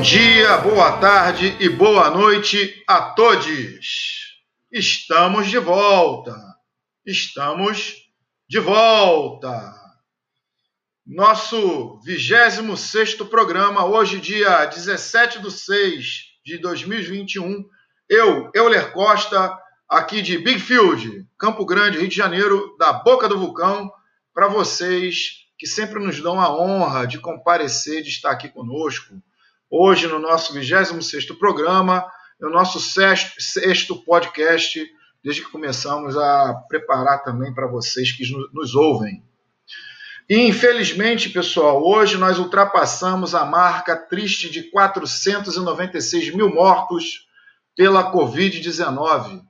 Bom dia, boa tarde e boa noite a todos. Estamos de volta. Estamos de volta. Nosso 26 programa, hoje, dia 17 de 6 de 2021. Eu, Euler Costa, aqui de Big Field, Campo Grande, Rio de Janeiro, da Boca do Vulcão, para vocês que sempre nos dão a honra de comparecer, de estar aqui conosco hoje no nosso 26º programa, no nosso sexto, sexto podcast, desde que começamos a preparar também para vocês que nos ouvem. E, infelizmente, pessoal, hoje nós ultrapassamos a marca triste de 496 mil mortos pela Covid-19.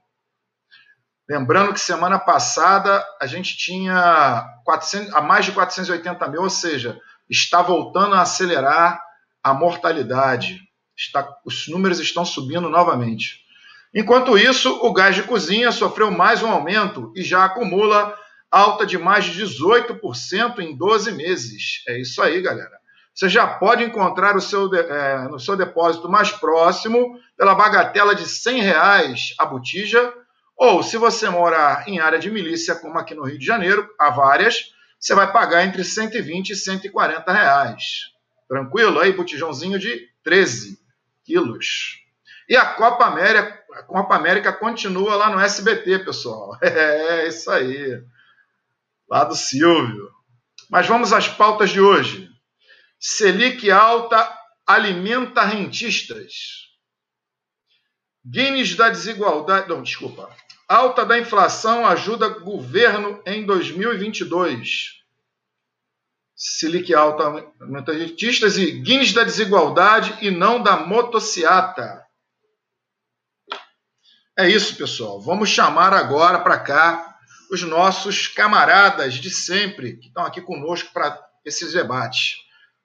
Lembrando que semana passada a gente tinha 400, a mais de 480 mil, ou seja, está voltando a acelerar a mortalidade. Está, os números estão subindo novamente. Enquanto isso, o gás de cozinha sofreu mais um aumento e já acumula alta de mais de 18% em 12 meses. É isso aí, galera. Você já pode encontrar o seu, é, no seu depósito mais próximo pela bagatela de 100 reais a botija, ou se você morar em área de milícia, como aqui no Rio de Janeiro, há várias, você vai pagar entre 120 e 140 reais. Tranquilo? Aí, botijãozinho de 13 quilos. E a Copa América, a Copa América continua lá no SBT, pessoal. É, isso aí. Lá do Silvio. Mas vamos às pautas de hoje. Selic alta alimenta rentistas. Guinness da desigualdade. Não, desculpa. Alta da inflação ajuda governo em 2022. Silic alta metagetistas e Guinness da desigualdade e não da motociata. É isso, pessoal. Vamos chamar agora para cá os nossos camaradas de sempre que estão aqui conosco para esses debates.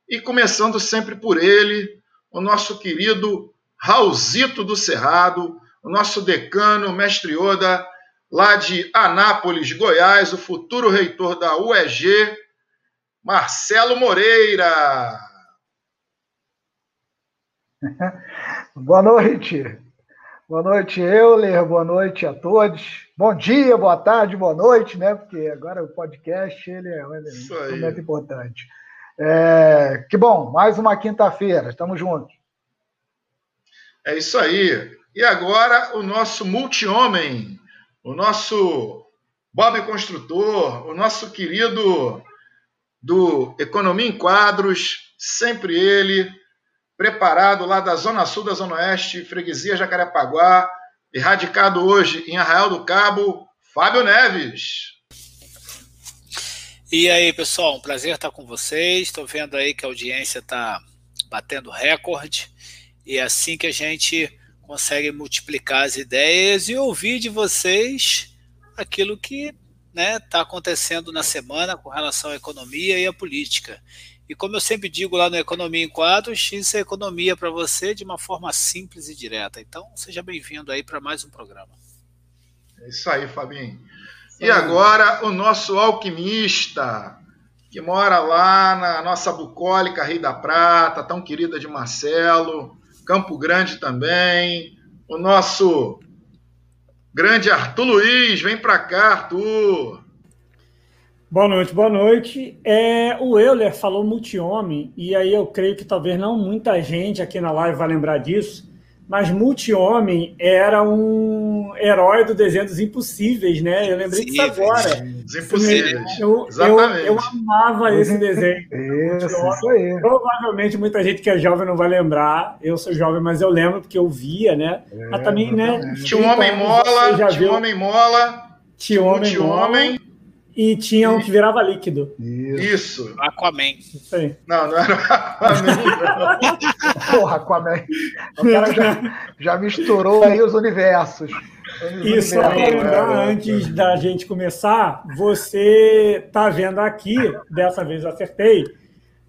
E começando sempre por ele, o nosso querido Raulzito do Cerrado, o nosso decano, mestre Oda, lá de Anápolis, Goiás, o futuro reitor da UEG, Marcelo Moreira. boa noite. Boa noite, Euler. Boa noite a todos. Bom dia, boa tarde, boa noite, né? Porque agora o podcast ele é, ele é muito importante. É, que bom, mais uma quinta-feira, estamos juntos. É isso aí. E agora o nosso multi-homem, o nosso Bob Construtor, o nosso querido do Economia em Quadros, sempre ele, preparado lá da Zona Sul da Zona Oeste, Freguesia Jacarepaguá, erradicado hoje em Arraial do Cabo, Fábio Neves. E aí, pessoal, um prazer estar com vocês. Estou vendo aí que a audiência está batendo recorde. E é assim que a gente consegue multiplicar as ideias e ouvir de vocês aquilo que né, tá acontecendo na semana com relação à economia e à política. E como eu sempre digo lá no Economia em Quadros, isso é economia para você de uma forma simples e direta. Então, seja bem-vindo aí para mais um programa. É isso aí, Fabinho. E agora o nosso alquimista, que mora lá na nossa bucólica Rio da Prata, tão querida de Marcelo, Campo Grande também, o nosso Grande Arthur Luiz, vem para cá, Arthur. Boa noite, boa noite. É, o Euler falou multi-homem, e aí eu creio que talvez não muita gente aqui na live vai lembrar disso, mas multi-homem era um herói do desenho dos impossíveis, né? Eu lembrei disso agora. Os impossíveis. Eu, Exatamente. Eu, eu amava esse desenho. Isso, isso aí. Provavelmente muita gente que é jovem não vai lembrar. Eu sou jovem, mas eu lembro porque eu via, né? É, mas também, né? Tinha um homem mola, tinha um homem mola, tinha um homem mola. E tinha um que virava líquido. Isso. Aquaman. Isso aí. Não, não era Aquaman. Porra, Aquaman. O cara já, já misturou aí os universos. E só para lembrar, antes da gente começar, você está vendo aqui, dessa vez acertei,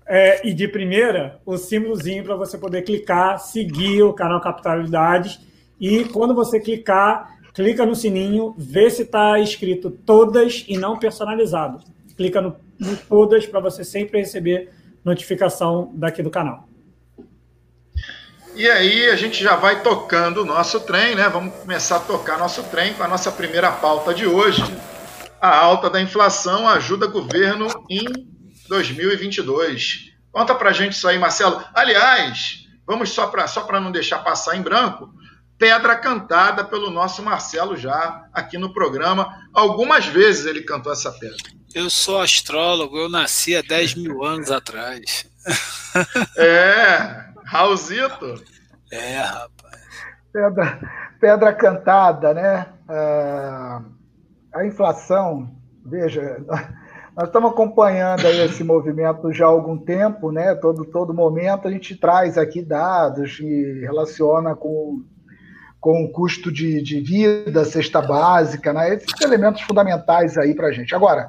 é, e de primeira, o símbolozinho para você poder clicar, seguir o canal Capitalidades. E quando você clicar, clica no sininho, vê se está escrito todas e não personalizado. Clica no, no todas para você sempre receber notificação daqui do canal. E aí a gente já vai tocando o nosso trem, né? Vamos começar a tocar nosso trem com a nossa primeira pauta de hoje. A alta da inflação ajuda governo em 2022. Conta pra gente isso aí, Marcelo. Aliás, vamos só para só não deixar passar em branco, pedra cantada pelo nosso Marcelo já aqui no programa. Algumas vezes ele cantou essa pedra. Eu sou astrólogo, eu nasci há 10 mil anos atrás. É, Raulzito. É, rapaz. Pedra, pedra cantada, né? Ah, a inflação, veja, nós estamos acompanhando aí esse movimento já há algum tempo, né? Todo, todo momento a gente traz aqui dados e relaciona com, com o custo de, de vida, cesta básica, né? Esses elementos fundamentais aí para a gente. Agora,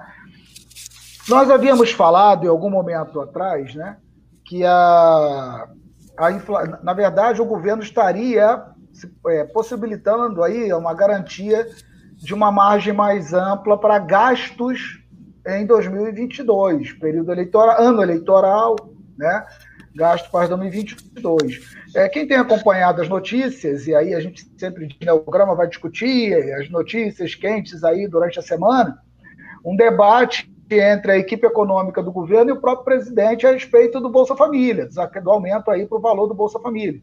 nós havíamos falado em algum momento atrás, né? Que a, a infla... na verdade o governo estaria é, possibilitando aí uma garantia de uma margem mais ampla para gastos em 2022, período eleitoral, ano eleitoral, né? Gasto para 2022. É, quem tem acompanhado as notícias, e aí a gente sempre né, o programa vai discutir as notícias quentes aí durante a semana, um debate entre a equipe econômica do governo e o próprio presidente a respeito do Bolsa Família, do aumento aí para o valor do Bolsa Família.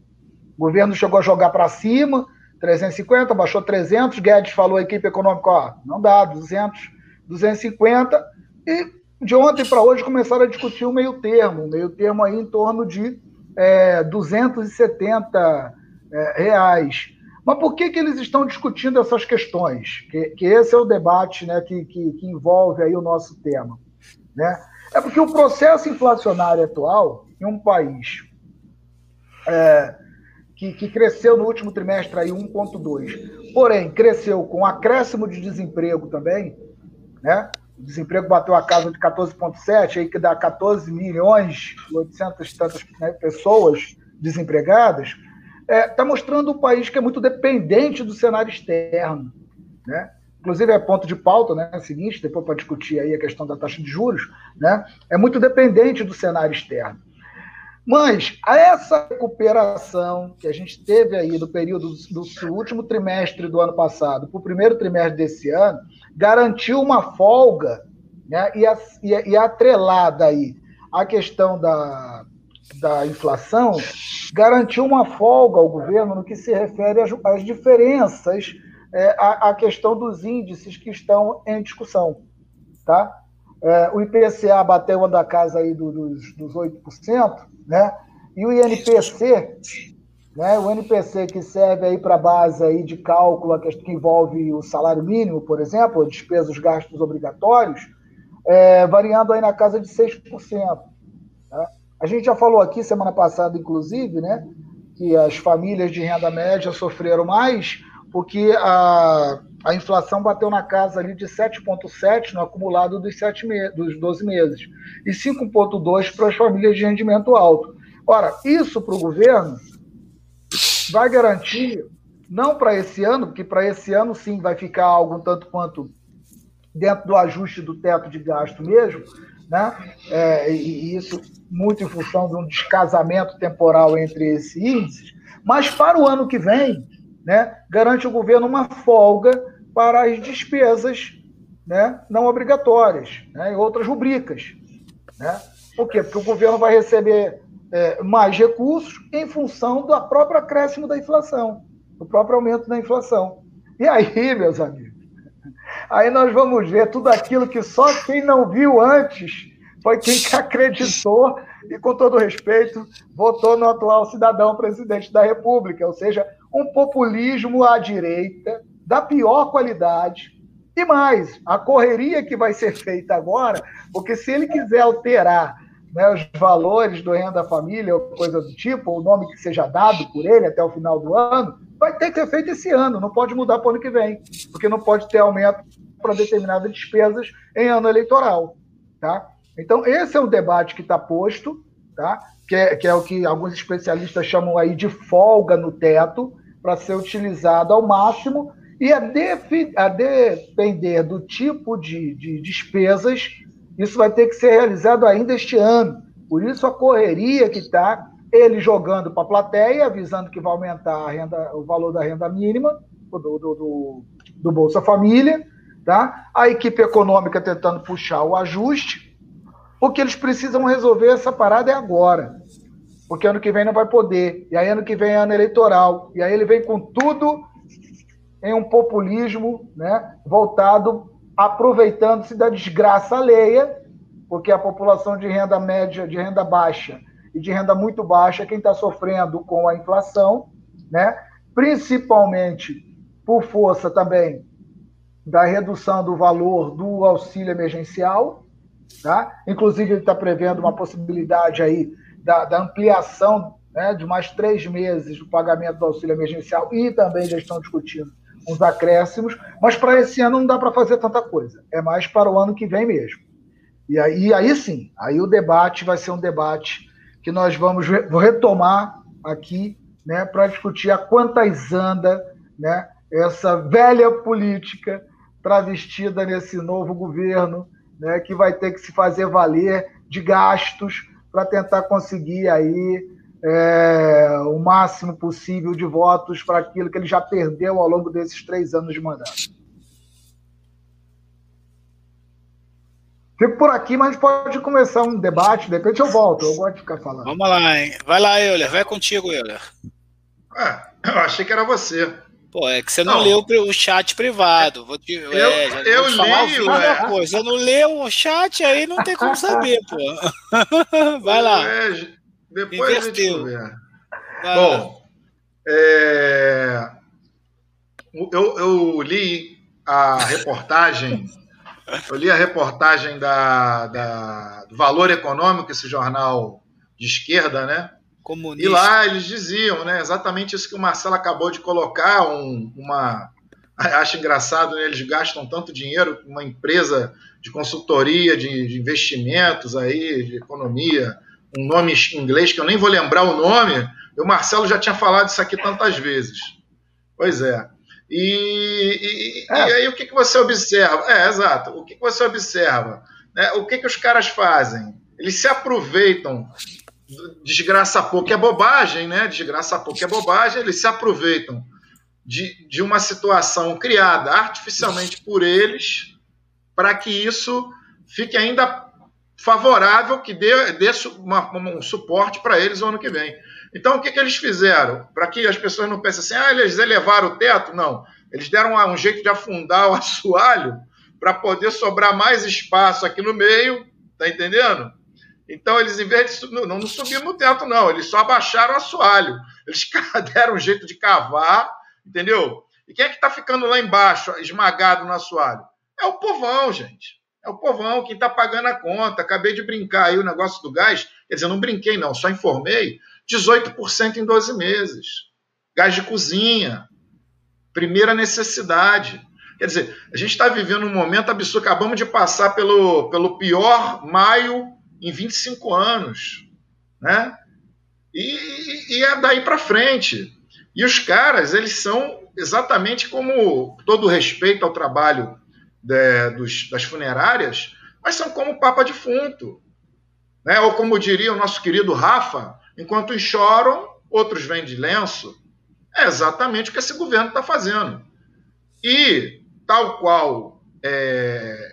O governo chegou a jogar para cima, 350, baixou 300, Guedes falou à equipe econômica, ó, não dá, 200, 250, e de ontem para hoje começaram a discutir o meio termo, o meio termo aí em torno de é, 270 é, reais. Mas por que, que eles estão discutindo essas questões? Que, que esse é o debate né, que, que, que, envolve aí o nosso tema. Né? É porque o processo inflacionário atual, em um país é, que, que cresceu no último trimestre aí 1,2, porém cresceu com acréscimo de desemprego também, né? O desemprego bateu a casa de 14,7, aí que dá 14 milhões e 800 tantas né, pessoas desempregadas, está é, tá mostrando um país que é muito dependente do cenário externo. Né? Inclusive, é ponto de pauta, né? Seguinte, depois para discutir aí a questão da taxa de juros, né? é muito dependente do cenário externo. Mas essa recuperação que a gente teve aí do período do, do último trimestre do ano passado para o primeiro trimestre desse ano, garantiu uma folga né? e, a, e, e atrelada aí a questão da, da inflação, garantiu uma folga ao governo no que se refere às, às diferenças, é, à, à, questão dos índices que estão em discussão. Tá? É, o IPCA bateu da casa aí do, dos, dos 8%, né? e o INPC, né? o INPC que serve aí para base aí de cálculo, que envolve o salário mínimo, por exemplo, despesas, gastos obrigatórios, é, variando aí na casa de 6%. Tá? A gente já falou aqui semana passada, inclusive, né, que as famílias de renda média sofreram mais porque a, a inflação bateu na casa ali de 7,7 no acumulado dos, sete me, dos 12 meses e 5,2 para as famílias de rendimento alto. Ora, isso para o governo vai garantir, não para esse ano, porque para esse ano sim vai ficar algo tanto quanto dentro do ajuste do teto de gasto mesmo, né? É, e isso muito em função de um descasamento temporal entre esses índices, mas para o ano que vem, né, garante o governo uma folga para as despesas né, não obrigatórias, né, em outras rubricas. Né? Por quê? Porque o governo vai receber é, mais recursos em função do próprio acréscimo da inflação, do próprio aumento da inflação. E aí, meus amigos, aí nós vamos ver tudo aquilo que só quem não viu antes foi quem que acreditou e, com todo respeito, votou no atual cidadão presidente da República, ou seja, um populismo à direita, da pior qualidade. E mais, a correria que vai ser feita agora, porque se ele quiser alterar né, os valores do renda família ou coisa do tipo, ou o nome que seja dado por ele até o final do ano, vai ter que ser feito esse ano, não pode mudar para o ano que vem, porque não pode ter aumento para determinadas despesas em ano eleitoral. Tá? Então, esse é um debate que está posto, tá? que, é, que é o que alguns especialistas chamam aí de folga no teto, para ser utilizado ao máximo, e a, defi, a depender do tipo de, de despesas, isso vai ter que ser realizado ainda este ano. Por isso, a correria que está ele jogando para a plateia, avisando que vai aumentar renda, o valor da renda mínima do, do, do, do Bolsa Família, tá? a equipe econômica tentando puxar o ajuste, porque eles precisam resolver essa parada é agora. Porque ano que vem não vai poder, e aí ano que vem é ano eleitoral, e aí ele vem com tudo em um populismo né, voltado, aproveitando-se da desgraça alheia, porque a população de renda média, de renda baixa e de renda muito baixa é quem está sofrendo com a inflação, né? principalmente por força também da redução do valor do auxílio emergencial. Tá? Inclusive, ele está prevendo uma possibilidade aí da, da ampliação né, de mais três meses do pagamento do auxílio emergencial e também já estão discutindo uns acréscimos, mas para esse ano não dá para fazer tanta coisa. É mais para o ano que vem mesmo. E aí, aí sim, aí o debate vai ser um debate que nós vamos retomar aqui né, para discutir a quantas anda né, essa velha política travestida nesse novo governo, né, que vai ter que se fazer valer de gastos para tentar conseguir aí é, o máximo possível de votos para aquilo que ele já perdeu ao longo desses três anos de mandato. Fico por aqui, mas pode começar um debate, de repente eu volto, eu gosto de ficar falando. Vamos lá, hein? Vai lá, Euler, vai contigo, Euler. Ah, eu achei que era você. Pô, é que você não, não. leu o chat privado. Vou te, eu é, eu li, é. Você não leu o chat, aí não tem como saber, pô. Vai lá. É, depois Inverteu. a Bom, é, eu, eu li a reportagem, eu li a reportagem da, da, do Valor Econômico, esse jornal de esquerda, né? Comunista. E lá eles diziam, né? Exatamente isso que o Marcelo acabou de colocar, um, uma. Acho engraçado, né, eles gastam tanto dinheiro, uma empresa de consultoria, de, de investimentos aí, de economia, um nome em inglês que eu nem vou lembrar o nome, o Marcelo já tinha falado isso aqui tantas vezes. Pois é. E, e, é. e aí o que, que você observa? É, exato. O que, que você observa? É, o que, que os caras fazem? Eles se aproveitam, desgraça pouco é bobagem, né? Desgraça pouco é bobagem, eles se aproveitam de, de uma situação criada artificialmente por eles para que isso fique ainda favorável que dê, dê uma, um suporte para eles no ano que vem. Então, o que, que eles fizeram? Para que as pessoas não pensem assim, ah, eles elevaram o teto. Não. Eles deram um, jeito de afundar o assoalho para poder sobrar mais espaço aqui no meio, tá entendendo? Então, eles, em vez de. Não, não subiram no teto, não. Eles só abaixaram o assoalho. Eles deram um jeito de cavar, entendeu? E quem é que está ficando lá embaixo, esmagado no assoalho? É o povão, gente. É o povão que está pagando a conta. Acabei de brincar aí o negócio do gás. Quer dizer, não brinquei, não, só informei. 18% em 12 meses. Gás de cozinha. Primeira necessidade. Quer dizer, a gente está vivendo um momento absurdo. Acabamos de passar pelo, pelo pior maio em 25 anos. Né? E, e é daí para frente. E os caras, eles são exatamente como todo respeito ao trabalho de, dos, das funerárias, mas são como papa defunto. Né? Ou como diria o nosso querido Rafa, enquanto uns choram, outros vêm de lenço. É exatamente o que esse governo está fazendo. E, tal qual é,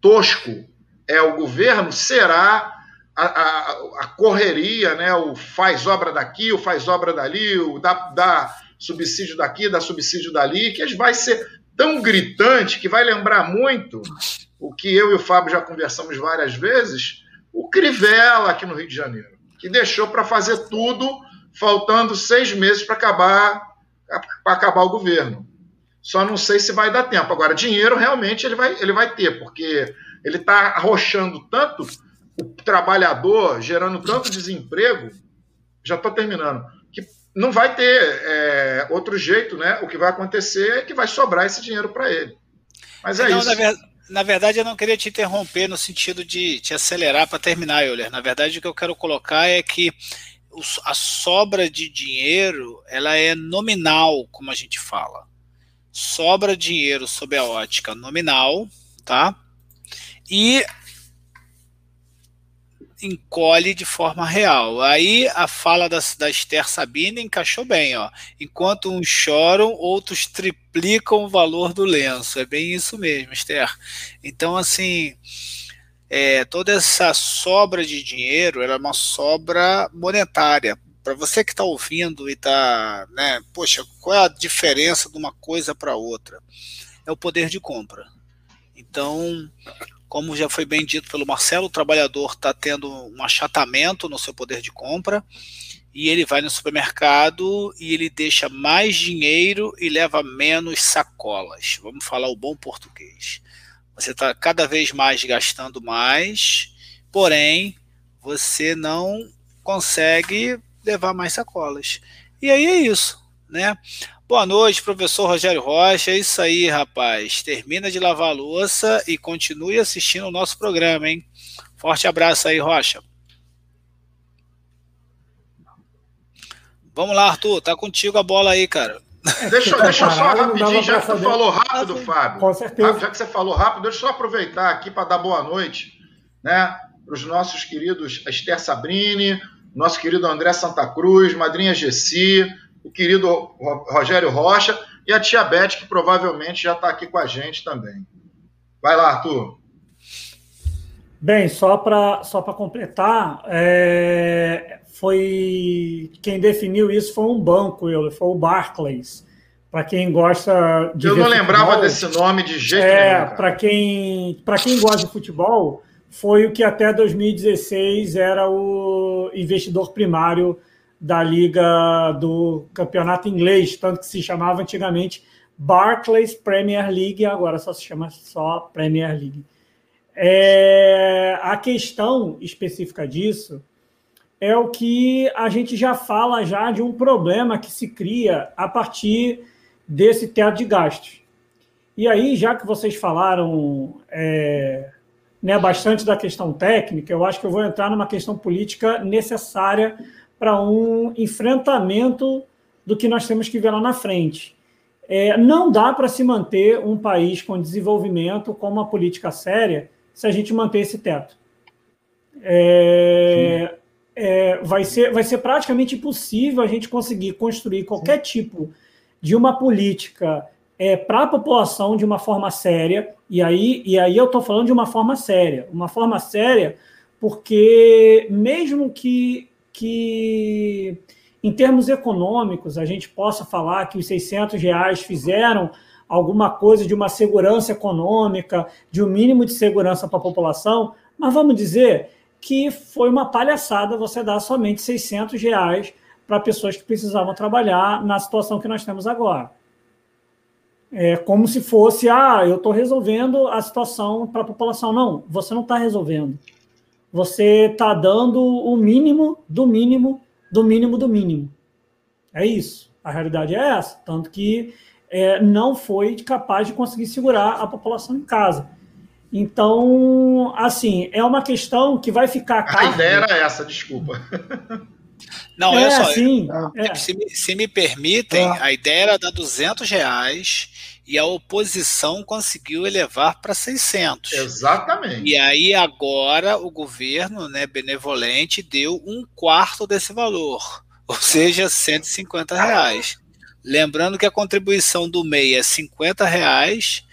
tosco é o governo, será a, a, a, correria, né? o faz obra daqui, o faz obra dali, o dá, dá subsídio daqui, dá subsídio dali, que vai ser tão gritante que vai lembrar muito o que eu e o Fábio já conversamos várias vezes, o Crivella aqui no Rio de Janeiro, que deixou para fazer tudo faltando seis meses para acabar para acabar o governo. Só não sei se vai dar tempo. Agora, dinheiro realmente ele vai, ele vai ter, porque ele está arrochando tanto o trabalhador, gerando tanto desemprego. Já estou terminando não vai ter é, outro jeito, né? O que vai acontecer é que vai sobrar esse dinheiro para ele. Mas é não, isso. Na, ver, na, verdade, eu não queria te interromper no sentido de te acelerar para terminar, Euler. Na verdade, o que eu quero colocar é que a sobra de dinheiro ela é nominal, como a gente fala. Sobra dinheiro sob a ótica nominal, tá? E encolhe de forma real. Aí a fala da, da Esther Sabine encaixou bem, ó. Enquanto uns choram, outros triplicam o valor do lenço. É bem isso mesmo, Esther. Então, assim, é, toda essa sobra de dinheiro era é uma sobra monetária. Para você que está ouvindo e está, né, poxa, qual é a diferença de uma coisa para outra? É o poder de compra. Então, como já foi bem dito pelo Marcelo, o trabalhador está tendo um achatamento no seu poder de compra e ele vai no supermercado e ele deixa mais dinheiro e leva menos sacolas. Vamos falar o bom português. Você está cada vez mais gastando mais, porém você não consegue levar mais sacolas. E aí é isso, né? Boa noite, professor Rogério Rocha. É isso aí, rapaz. Termina de lavar a louça e continue assistindo o nosso programa, hein? Forte abraço aí, Rocha. Vamos lá, Arthur. Tá contigo a bola aí, cara. Deixa, deixa eu só rapidinho, já que você falou rápido, Fábio. Com certeza. Já que você falou rápido, deixa eu só aproveitar aqui para dar boa noite, né? Para os nossos queridos Esther Sabrini, nosso querido André Santa Cruz, Madrinha Gessi, o querido Rogério Rocha e a tia Beth, que provavelmente já está aqui com a gente também. Vai lá, Arthur. Bem, só para só completar, é, foi quem definiu isso foi um banco, foi o Barclays. Para quem gosta de. Eu não lembrava futebol, desse nome de jeito é, nenhum. Para quem, quem gosta de futebol, foi o que até 2016 era o investidor primário da liga do campeonato inglês, tanto que se chamava antigamente Barclays Premier League, agora só se chama só Premier League. É, a questão específica disso é o que a gente já fala já de um problema que se cria a partir desse teto de gastos. E aí, já que vocês falaram é, né, bastante da questão técnica, eu acho que eu vou entrar numa questão política necessária para um enfrentamento do que nós temos que ver lá na frente. É, não dá para se manter um país com desenvolvimento com uma política séria se a gente manter esse teto. É, é, vai, ser, vai ser praticamente impossível a gente conseguir construir qualquer tipo de uma política é, para a população de uma forma séria, e aí, e aí eu estou falando de uma forma séria, uma forma séria, porque mesmo que, que em termos econômicos a gente possa falar que os 600 reais fizeram alguma coisa de uma segurança econômica, de um mínimo de segurança para a população, mas vamos dizer que foi uma palhaçada você dar somente 600 reais para pessoas que precisavam trabalhar na situação que nós temos agora. É como se fosse, ah, eu estou resolvendo a situação para a população. Não, você não está resolvendo. Você está dando o mínimo do mínimo do mínimo do mínimo. É isso. A realidade é essa. Tanto que é, não foi capaz de conseguir segurar a população em casa. Então, assim, é uma questão que vai ficar. A ideia era essa, desculpa. Não, é, só. Sim, é. Se, me, se, me, permitem, é. a ideia era dar 200 reais e a oposição conseguiu elevar para 600. Exatamente. E aí agora o governo, né, benevolente, deu um quarto desse valor, ou seja, 150 reais. Lembrando que a contribuição do MEI é 50 reais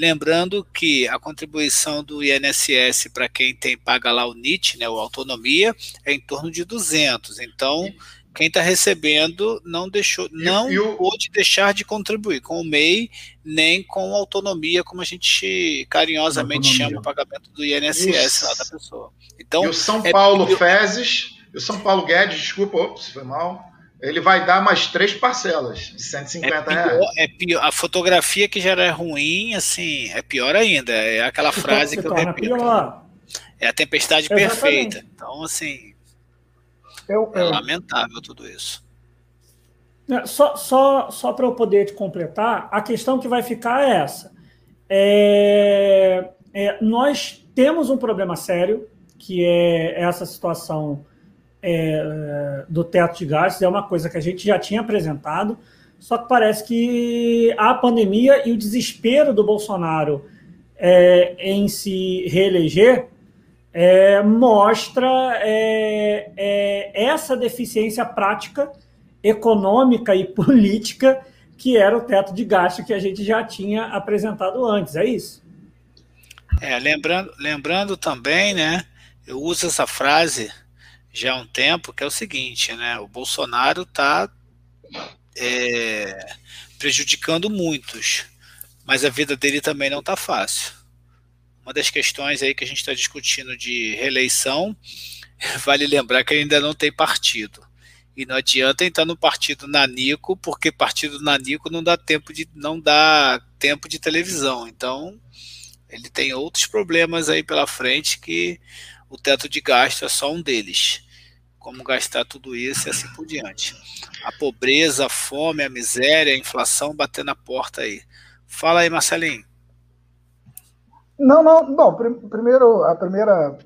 Lembrando que a contribuição do INSS para quem tem paga lá o NIT, né, o autonomia, é em torno de 200. Então, quem está recebendo não deixou, não e, pôde deixar de contribuir com o MEI nem com autonomia, como a gente carinhosamente autonomia. chama o pagamento do INSS lá da pessoa. Então, e o São é Paulo é, Fezes, o São Paulo Guedes, desculpa, ops, foi mal ele vai dar mais três parcelas de 150 é pior, reais. É pior, a fotografia que já era ruim, assim, é pior ainda. É aquela frase que eu repito. Pior. É a tempestade Exatamente. perfeita. Então, assim, eu, é lamentável tudo isso. É, só, só, só para eu poder te completar, a questão que vai ficar é essa. É, é, nós temos um problema sério, que é essa situação é, do teto de gastos é uma coisa que a gente já tinha apresentado, só que parece que a pandemia e o desespero do Bolsonaro é, em se reeleger é, mostra é, é, essa deficiência prática, econômica e política que era o teto de gasto que a gente já tinha apresentado antes, é isso? É, lembrando, lembrando também, né, eu uso essa frase já há um tempo, que é o seguinte, né, o Bolsonaro está é, prejudicando muitos, mas a vida dele também não está fácil. Uma das questões aí que a gente está discutindo de reeleição, vale lembrar que ainda não tem partido. E não adianta entrar no partido Nanico, porque partido Nanico não dá tempo de não dá tempo de televisão. Então, ele tem outros problemas aí pela frente que o teto de gasto é só um deles. Como gastar tudo isso e assim por diante. A pobreza, a fome, a miséria, a inflação batendo na porta aí. Fala aí, Marcelinho. Não, não, não. Primeiro, a primeira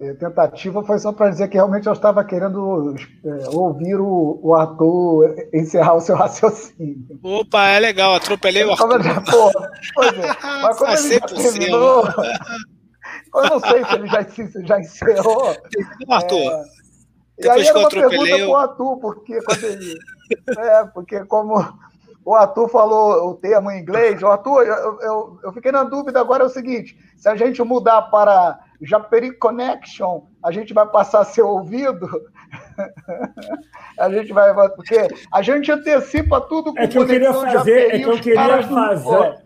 é, tentativa foi só para dizer que realmente eu estava querendo é, ouvir o, o ator encerrar o seu raciocínio. Opa, é legal, atropelei o Arthur. Pô, pois é, mas como ele já terminou, eu não sei se ele já, se já encerrou. Arthur, é, e aí era uma pergunta para o Arthur, porque quando ele, é, porque como o Arthur falou o termo em inglês, o Arthur, eu, eu, eu fiquei na dúvida agora é o seguinte, se a gente mudar para Japeri Connection, a gente vai passar a ser ouvido. a gente vai. Porque a gente antecipa tudo com É que eu queria fazer. É que eu queria fazer.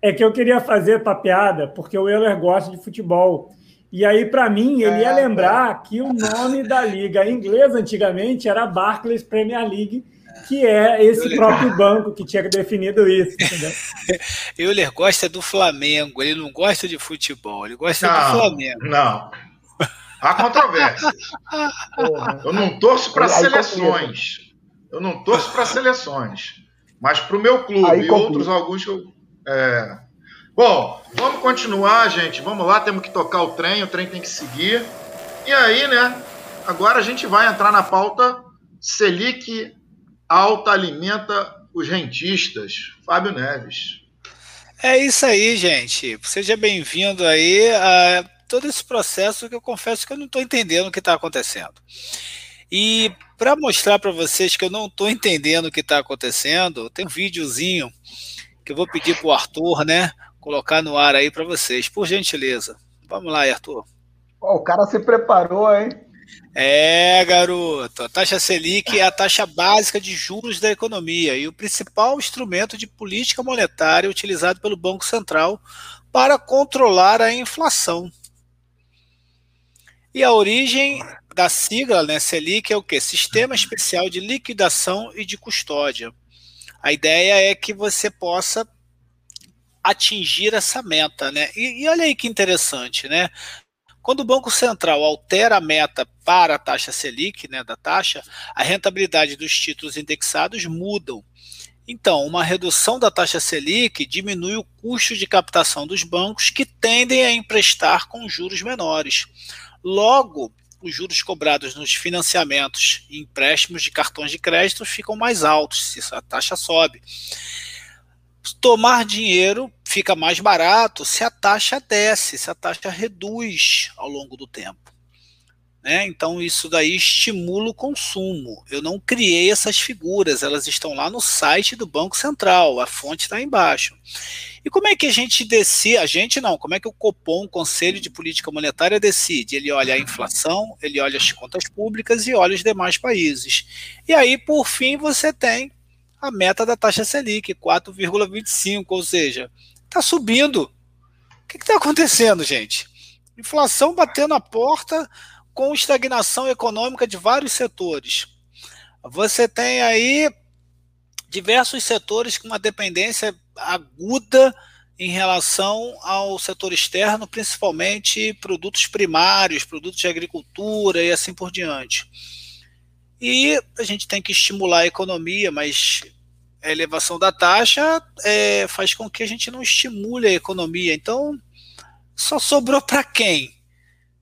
É que eu queria fazer para piada, porque o Euler gosta de futebol. E aí, para mim, ele é, ia lembrar é. que o nome da liga inglesa antigamente era Barclays Premier League que é esse próprio banco que tinha definido isso. Entendeu? Euler gosta do Flamengo, ele não gosta de futebol, ele gosta não, do Flamengo. Não. Há controvérsias. Eu não torço para seleções. Eu não torço para seleções. Mas para o meu clube aí, e outros alguns que eu. É... Bom, vamos continuar, gente. Vamos lá, temos que tocar o trem, o trem tem que seguir. E aí, né? Agora a gente vai entrar na pauta Selic alta alimenta os rentistas. Fábio Neves. É isso aí, gente. Seja bem-vindo aí a todo esse processo que eu confesso que eu não estou entendendo o que está acontecendo. E para mostrar para vocês que eu não estou entendendo o que está acontecendo, tem um videozinho que eu vou pedir para o Arthur, né, colocar no ar aí para vocês, por gentileza. Vamos lá, Arthur. o cara se preparou, hein? É, garoto. A taxa Selic é a taxa básica de juros da economia e o principal instrumento de política monetária utilizado pelo Banco Central para controlar a inflação. E a origem da sigla, né, Selic, é o que? Sistema Especial de Liquidação e de Custódia. A ideia é que você possa atingir essa meta, né? E, e olha aí que interessante, né? Quando o Banco Central altera a meta para a taxa Selic, né, da taxa, a rentabilidade dos títulos indexados mudam. Então, uma redução da taxa Selic diminui o custo de captação dos bancos que tendem a emprestar com juros menores. Logo, os juros cobrados nos financiamentos e empréstimos de cartões de crédito ficam mais altos se a taxa sobe tomar dinheiro fica mais barato se a taxa desce, se a taxa reduz ao longo do tempo. Né? Então, isso daí estimula o consumo. Eu não criei essas figuras, elas estão lá no site do Banco Central, a fonte está embaixo. E como é que a gente decide? A gente não, como é que o Copom, o Conselho de Política Monetária, decide? Ele olha a inflação, ele olha as contas públicas e olha os demais países. E aí, por fim, você tem a meta da taxa Selic, 4,25, ou seja, está subindo. O que está acontecendo, gente? Inflação batendo a porta com estagnação econômica de vários setores. Você tem aí diversos setores com uma dependência aguda em relação ao setor externo, principalmente produtos primários, produtos de agricultura e assim por diante. E a gente tem que estimular a economia, mas a elevação da taxa é, faz com que a gente não estimule a economia. Então, só sobrou para quem?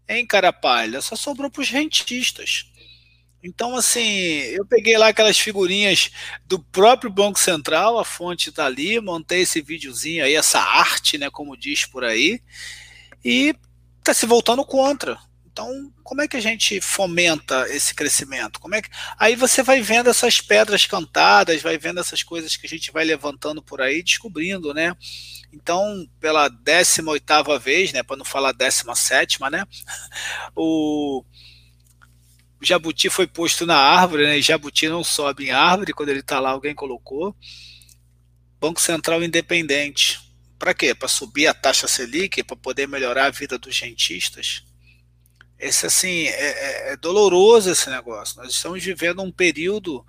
Hein, Carapalha? Só sobrou para os rentistas. Então, assim, eu peguei lá aquelas figurinhas do próprio Banco Central, a fonte está ali, montei esse videozinho aí, essa arte, né, como diz por aí, e está se voltando contra. Então, como é que a gente fomenta esse crescimento? Como é que... Aí você vai vendo essas pedras cantadas, vai vendo essas coisas que a gente vai levantando por aí, descobrindo, né? Então, pela 18ª vez, né, para não falar 17 né, o jabuti foi posto na árvore, né, e jabuti não sobe em árvore, quando ele está lá alguém colocou. Banco Central independente. Para quê? Para subir a taxa Selic, para poder melhorar a vida dos rentistas? Esse, assim, é, é, é doloroso esse negócio. Nós estamos vivendo um período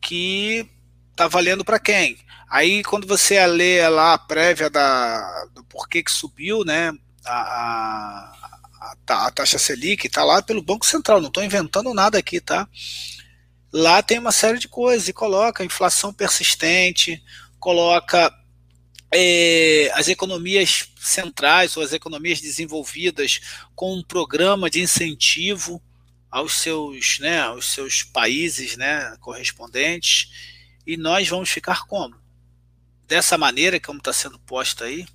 que está valendo para quem? Aí, quando você lê lá a prévia da, do porquê que subiu, né, a, a, a taxa Selic, está lá pelo Banco Central, não estou inventando nada aqui, tá? Lá tem uma série de coisas, e coloca inflação persistente, coloca é, as economias centrais ou as economias desenvolvidas com um programa de incentivo aos seus, né, aos seus países né, correspondentes, e nós vamos ficar como? Dessa maneira, como está sendo posta aí.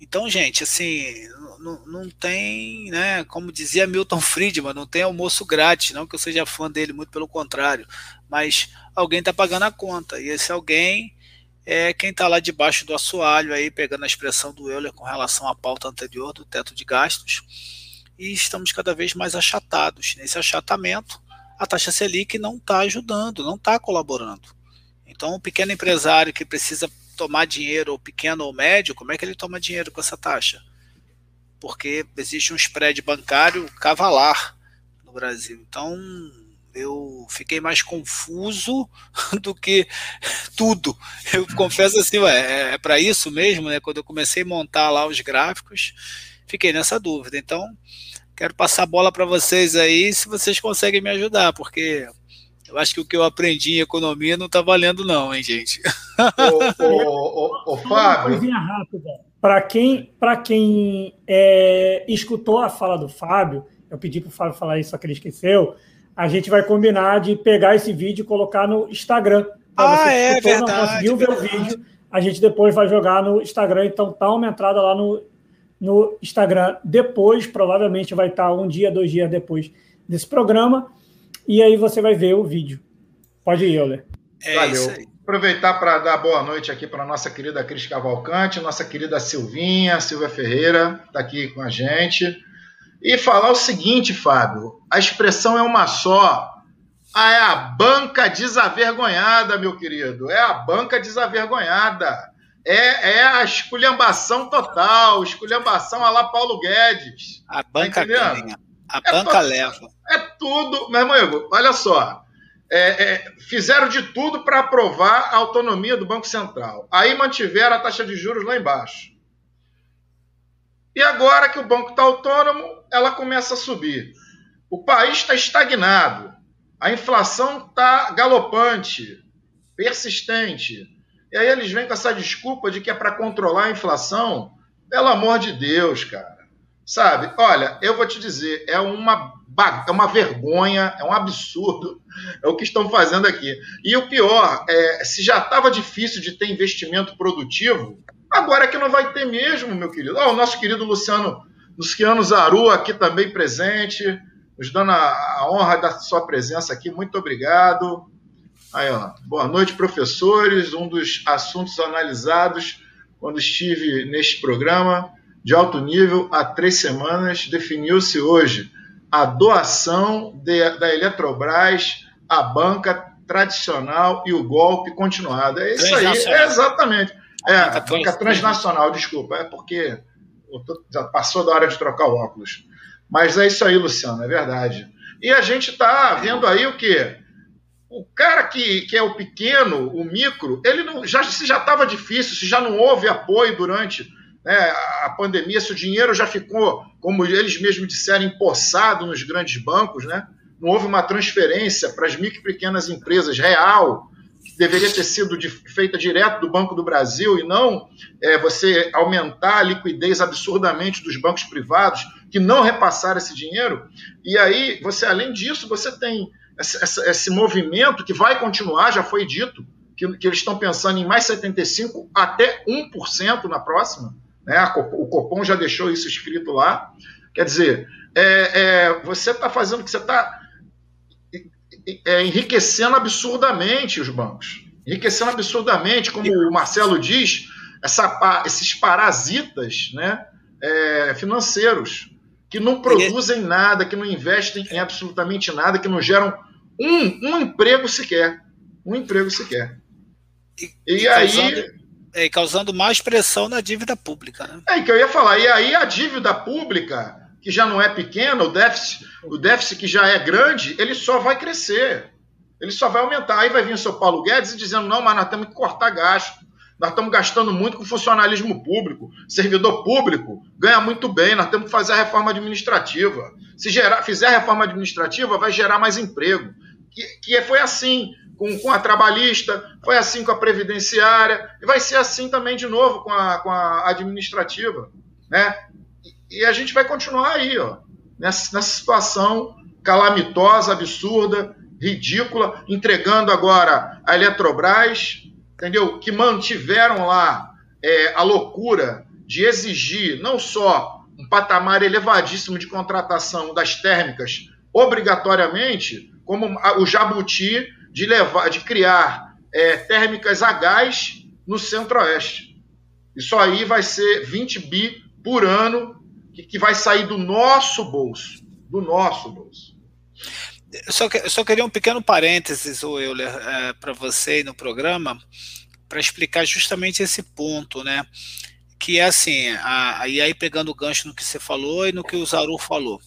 Então, gente, assim, não, não tem, né, como dizia Milton Friedman, não tem almoço grátis, não que eu seja fã dele, muito pelo contrário, mas alguém está pagando a conta, e esse alguém é quem está lá debaixo do assoalho, aí, pegando a expressão do Euler com relação à pauta anterior do teto de gastos, e estamos cada vez mais achatados. Nesse achatamento, a taxa Selic não está ajudando, não está colaborando. Então, o pequeno empresário que precisa tomar dinheiro, ou pequeno ou médio, como é que ele toma dinheiro com essa taxa? Porque existe um spread bancário cavalar no Brasil. Então, eu fiquei mais confuso do que tudo. Eu confesso assim, ué, é, é para isso mesmo, né? Quando eu comecei a montar lá os gráficos, fiquei nessa dúvida. Então, quero passar a bola para vocês aí, se vocês conseguem me ajudar, porque eu acho que o que eu aprendi em economia não está valendo, não, hein, gente? Ô, ô, ô, ô Fábio. Uma coisinha rápida. Para quem, pra quem é, escutou a fala do Fábio, eu pedi para o Fábio falar isso, só que ele esqueceu a gente vai combinar de pegar esse vídeo e colocar no Instagram. Ah, você é verdade. não conseguiu ver o vídeo, a gente depois vai jogar no Instagram. Então tá uma entrada lá no, no Instagram. Depois, provavelmente vai estar um dia, dois dias depois desse programa. E aí você vai ver o vídeo. Pode ir, Euler. É Valeu. Aproveitar para dar boa noite aqui para nossa querida Cris Cavalcante, nossa querida Silvinha, Silvia Ferreira, está aqui com a gente. E falar o seguinte, Fábio: a expressão é uma só. Ah, é a banca desavergonhada, meu querido. É a banca desavergonhada. É, é a esculhambação total, esculhambação a lá Paulo Guedes. A banca tá ganha. A é banca leva. É tudo, meu amigo, olha só. É, é, fizeram de tudo para aprovar a autonomia do Banco Central. Aí mantiveram a taxa de juros lá embaixo. E agora que o banco está autônomo, ela começa a subir. O país está estagnado. A inflação está galopante, persistente. E aí eles vêm com essa desculpa de que é para controlar a inflação. Pelo amor de Deus, cara. Sabe? Olha, eu vou te dizer, é uma, é uma vergonha, é um absurdo é o que estão fazendo aqui. E o pior, é, se já estava difícil de ter investimento produtivo, agora é que não vai ter mesmo, meu querido. Oh, o nosso querido Luciano Luciano Zaru aqui também presente, nos dando a, honra da sua presença aqui. Muito obrigado. Aí, ó. Boa noite, professores. Um dos assuntos analisados quando estive neste programa de alto nível há três semanas definiu-se hoje a doação de, da Eletrobras à banca tradicional e o golpe continuado. É isso aí, é exatamente. É, a banca transnacional, desculpa, é porque já passou da hora de trocar o óculos. Mas é isso aí, Luciano, é verdade. E a gente está vendo aí o quê? O cara que, que é o pequeno, o micro, ele não, já, se já estava difícil, se já não houve apoio durante né, a pandemia, se o dinheiro já ficou, como eles mesmos disseram, empossado nos grandes bancos, né? não houve uma transferência para as micro e pequenas empresas real, deveria ter sido de, feita direto do Banco do Brasil e não é, você aumentar a liquidez absurdamente dos bancos privados que não repassaram esse dinheiro. E aí, você além disso, você tem esse, esse movimento que vai continuar, já foi dito, que, que eles estão pensando em mais 75 até 1% na próxima. Né? O Copom já deixou isso escrito lá. Quer dizer, é, é, você está fazendo que você está é, enriquecendo absurdamente os bancos. Enriquecendo absurdamente, como o Marcelo diz, essa, esses parasitas né, é, financeiros que não produzem nada, que não investem em absolutamente nada, que não geram um, um emprego sequer. Um emprego sequer. E, e, e aí. Causando, é, causando mais pressão na dívida pública. Né? É que eu ia falar. E aí a dívida pública, que já não é pequena, o déficit, o déficit que já é grande, ele só vai crescer. Ele só vai aumentar. Aí vai vir o seu Paulo Guedes dizendo: não, mas nós temos que cortar gasto. Nós estamos gastando muito com funcionalismo público. Servidor público ganha muito bem. Nós temos que fazer a reforma administrativa. Se gerar, fizer a reforma administrativa, vai gerar mais emprego. Que, que foi assim com, com, a trabalhista, foi assim com a previdenciária, e vai ser assim também de novo com a, com a administrativa. Né? E, a gente vai continuar aí, ó, nessa, nessa situação calamitosa, absurda, ridícula, entregando agora a Eletrobras, entendeu? Que mantiveram lá é, a loucura de exigir não só um patamar elevadíssimo de contratação das térmicas obrigatoriamente, como o jabuti de levar, de criar é, térmicas a gás no Centro-Oeste. Isso aí vai ser 20 bi por ano que, que vai sair do nosso bolso, do nosso bolso. Eu só, eu só queria um pequeno parênteses, Euler, é, para você no programa, para explicar justamente esse ponto, né? Que é assim, a, e aí pegando o gancho no que você falou e no que o Zaru falou.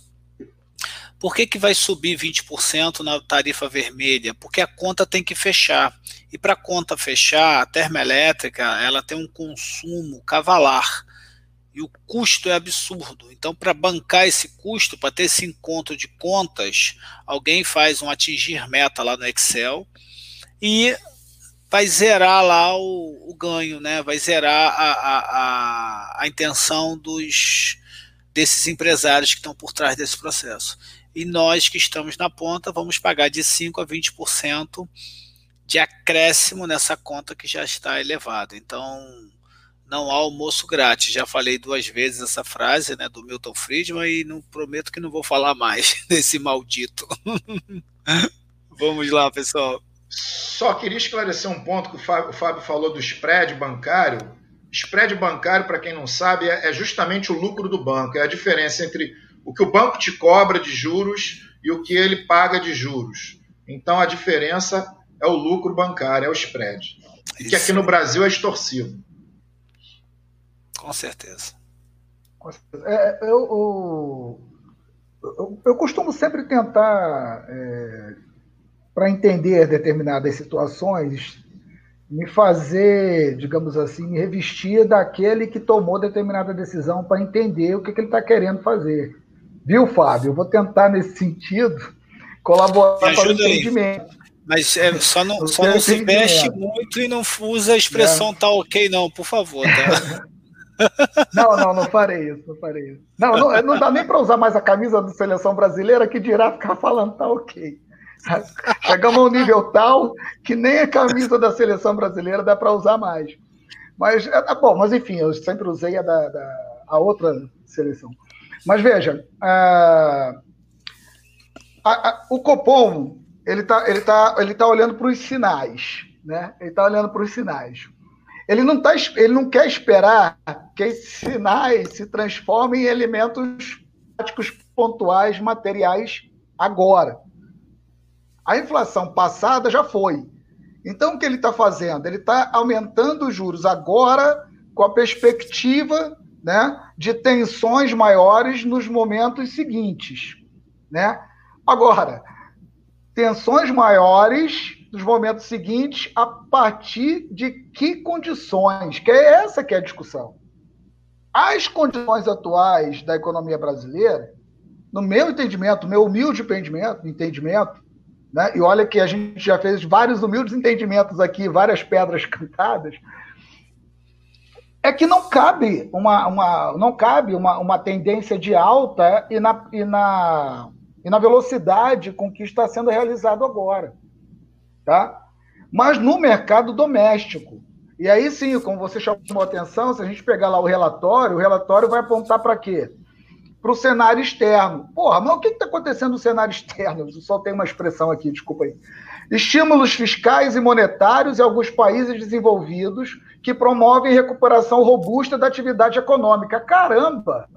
Por que, que vai subir 20% na tarifa vermelha? Porque a conta tem que fechar. E para a conta fechar, a termoelétrica ela tem um consumo cavalar e o custo é absurdo. Então, para bancar esse custo, para ter esse encontro de contas, alguém faz um atingir meta lá no Excel e vai zerar lá o, o ganho, né? vai zerar a, a, a, a intenção dos, desses empresários que estão por trás desse processo. E nós que estamos na ponta vamos pagar de 5% a 20% de acréscimo nessa conta que já está elevada. Então, não há almoço grátis. Já falei duas vezes essa frase né, do Milton Friedman e não prometo que não vou falar mais desse maldito. Vamos lá, pessoal. Só queria esclarecer um ponto que o Fábio, o Fábio falou do spread bancário. Spread bancário, para quem não sabe, é, é justamente o lucro do banco. É a diferença entre o que o banco te cobra de juros e o que ele paga de juros. Então a diferença é o lucro bancário, é o spread. E que aqui no Brasil é extorsivo. Com certeza. É, eu, eu, eu, costumo sempre tentar, é, para entender determinadas situações, me fazer, digamos assim, me revestir daquele que tomou determinada decisão para entender o que, que ele está querendo fazer. Viu, Fábio? Eu vou tentar, nesse sentido, colaborar para o entendimento. Mas é, só não, só não se veste muito e não usa a expressão é. tá ok, não, por favor. Tá? Não, não, não farei isso, não farei isso. Não, não, não dá nem para usar mais a camisa da seleção brasileira que dirá ficar falando tá ok. Chegamos a um nível tal que nem a camisa da seleção brasileira dá para usar mais. Mas, é, tá bom, mas enfim, eu sempre usei a da, da a outra seleção. Mas veja, a, a, o Copom ele está ele tá, ele tá olhando para os sinais, né? Ele está olhando para os sinais. Ele não, tá, ele não quer esperar que esses sinais se transformem em elementos práticos pontuais, materiais, agora. A inflação passada já foi. Então, o que ele está fazendo? Ele está aumentando os juros agora com a perspectiva né, de tensões maiores nos momentos seguintes. Né? Agora, tensões maiores nos momentos seguintes a partir de que condições? Que é essa que é a discussão. As condições atuais da economia brasileira, no meu entendimento, meu humilde entendimento, entendimento né? e olha que a gente já fez vários humildes entendimentos aqui, várias pedras cantadas, é que não cabe uma, uma, não cabe uma, uma tendência de alta e na, e, na, e na velocidade com que está sendo realizado agora tá? Mas no mercado doméstico. E aí sim, como você chamou a atenção, se a gente pegar lá o relatório, o relatório vai apontar para quê? para o cenário externo. Porra, mas o que está acontecendo no cenário externo? Eu só tem uma expressão aqui, desculpa aí. Estímulos fiscais e monetários em alguns países desenvolvidos que promovem recuperação robusta da atividade econômica. Caramba!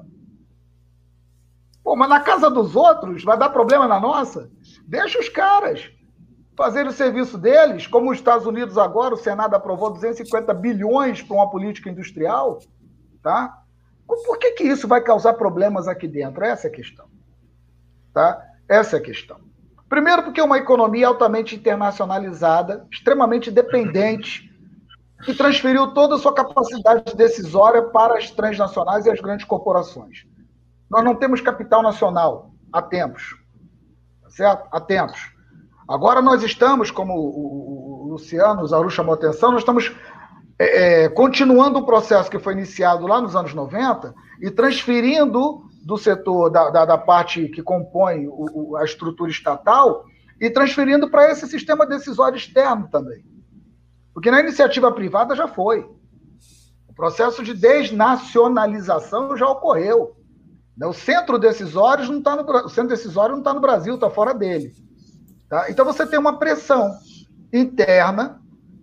Pô, mas na casa dos outros vai dar problema na nossa? Deixa os caras fazerem o serviço deles, como os Estados Unidos agora, o Senado aprovou 250 bilhões para uma política industrial, tá? Por que, que isso vai causar problemas aqui dentro? Essa é a questão. Tá? Essa é a questão. Primeiro, porque é uma economia altamente internacionalizada, extremamente dependente, que transferiu toda a sua capacidade decisória para as transnacionais e as grandes corporações. Nós não temos capital nacional há tempos. Tá certo? Há tempos. Agora nós estamos, como o Luciano Zaru chamou a atenção, nós estamos é, é, continuando o processo que foi iniciado lá nos anos 90 e transferindo do setor, da, da, da parte que compõe o, o, a estrutura estatal, e transferindo para esse sistema decisório externo também. Porque na iniciativa privada já foi. O processo de desnacionalização já ocorreu. O centro decisório não está no, o centro decisório não está no Brasil, está fora dele. Tá? Então você tem uma pressão interna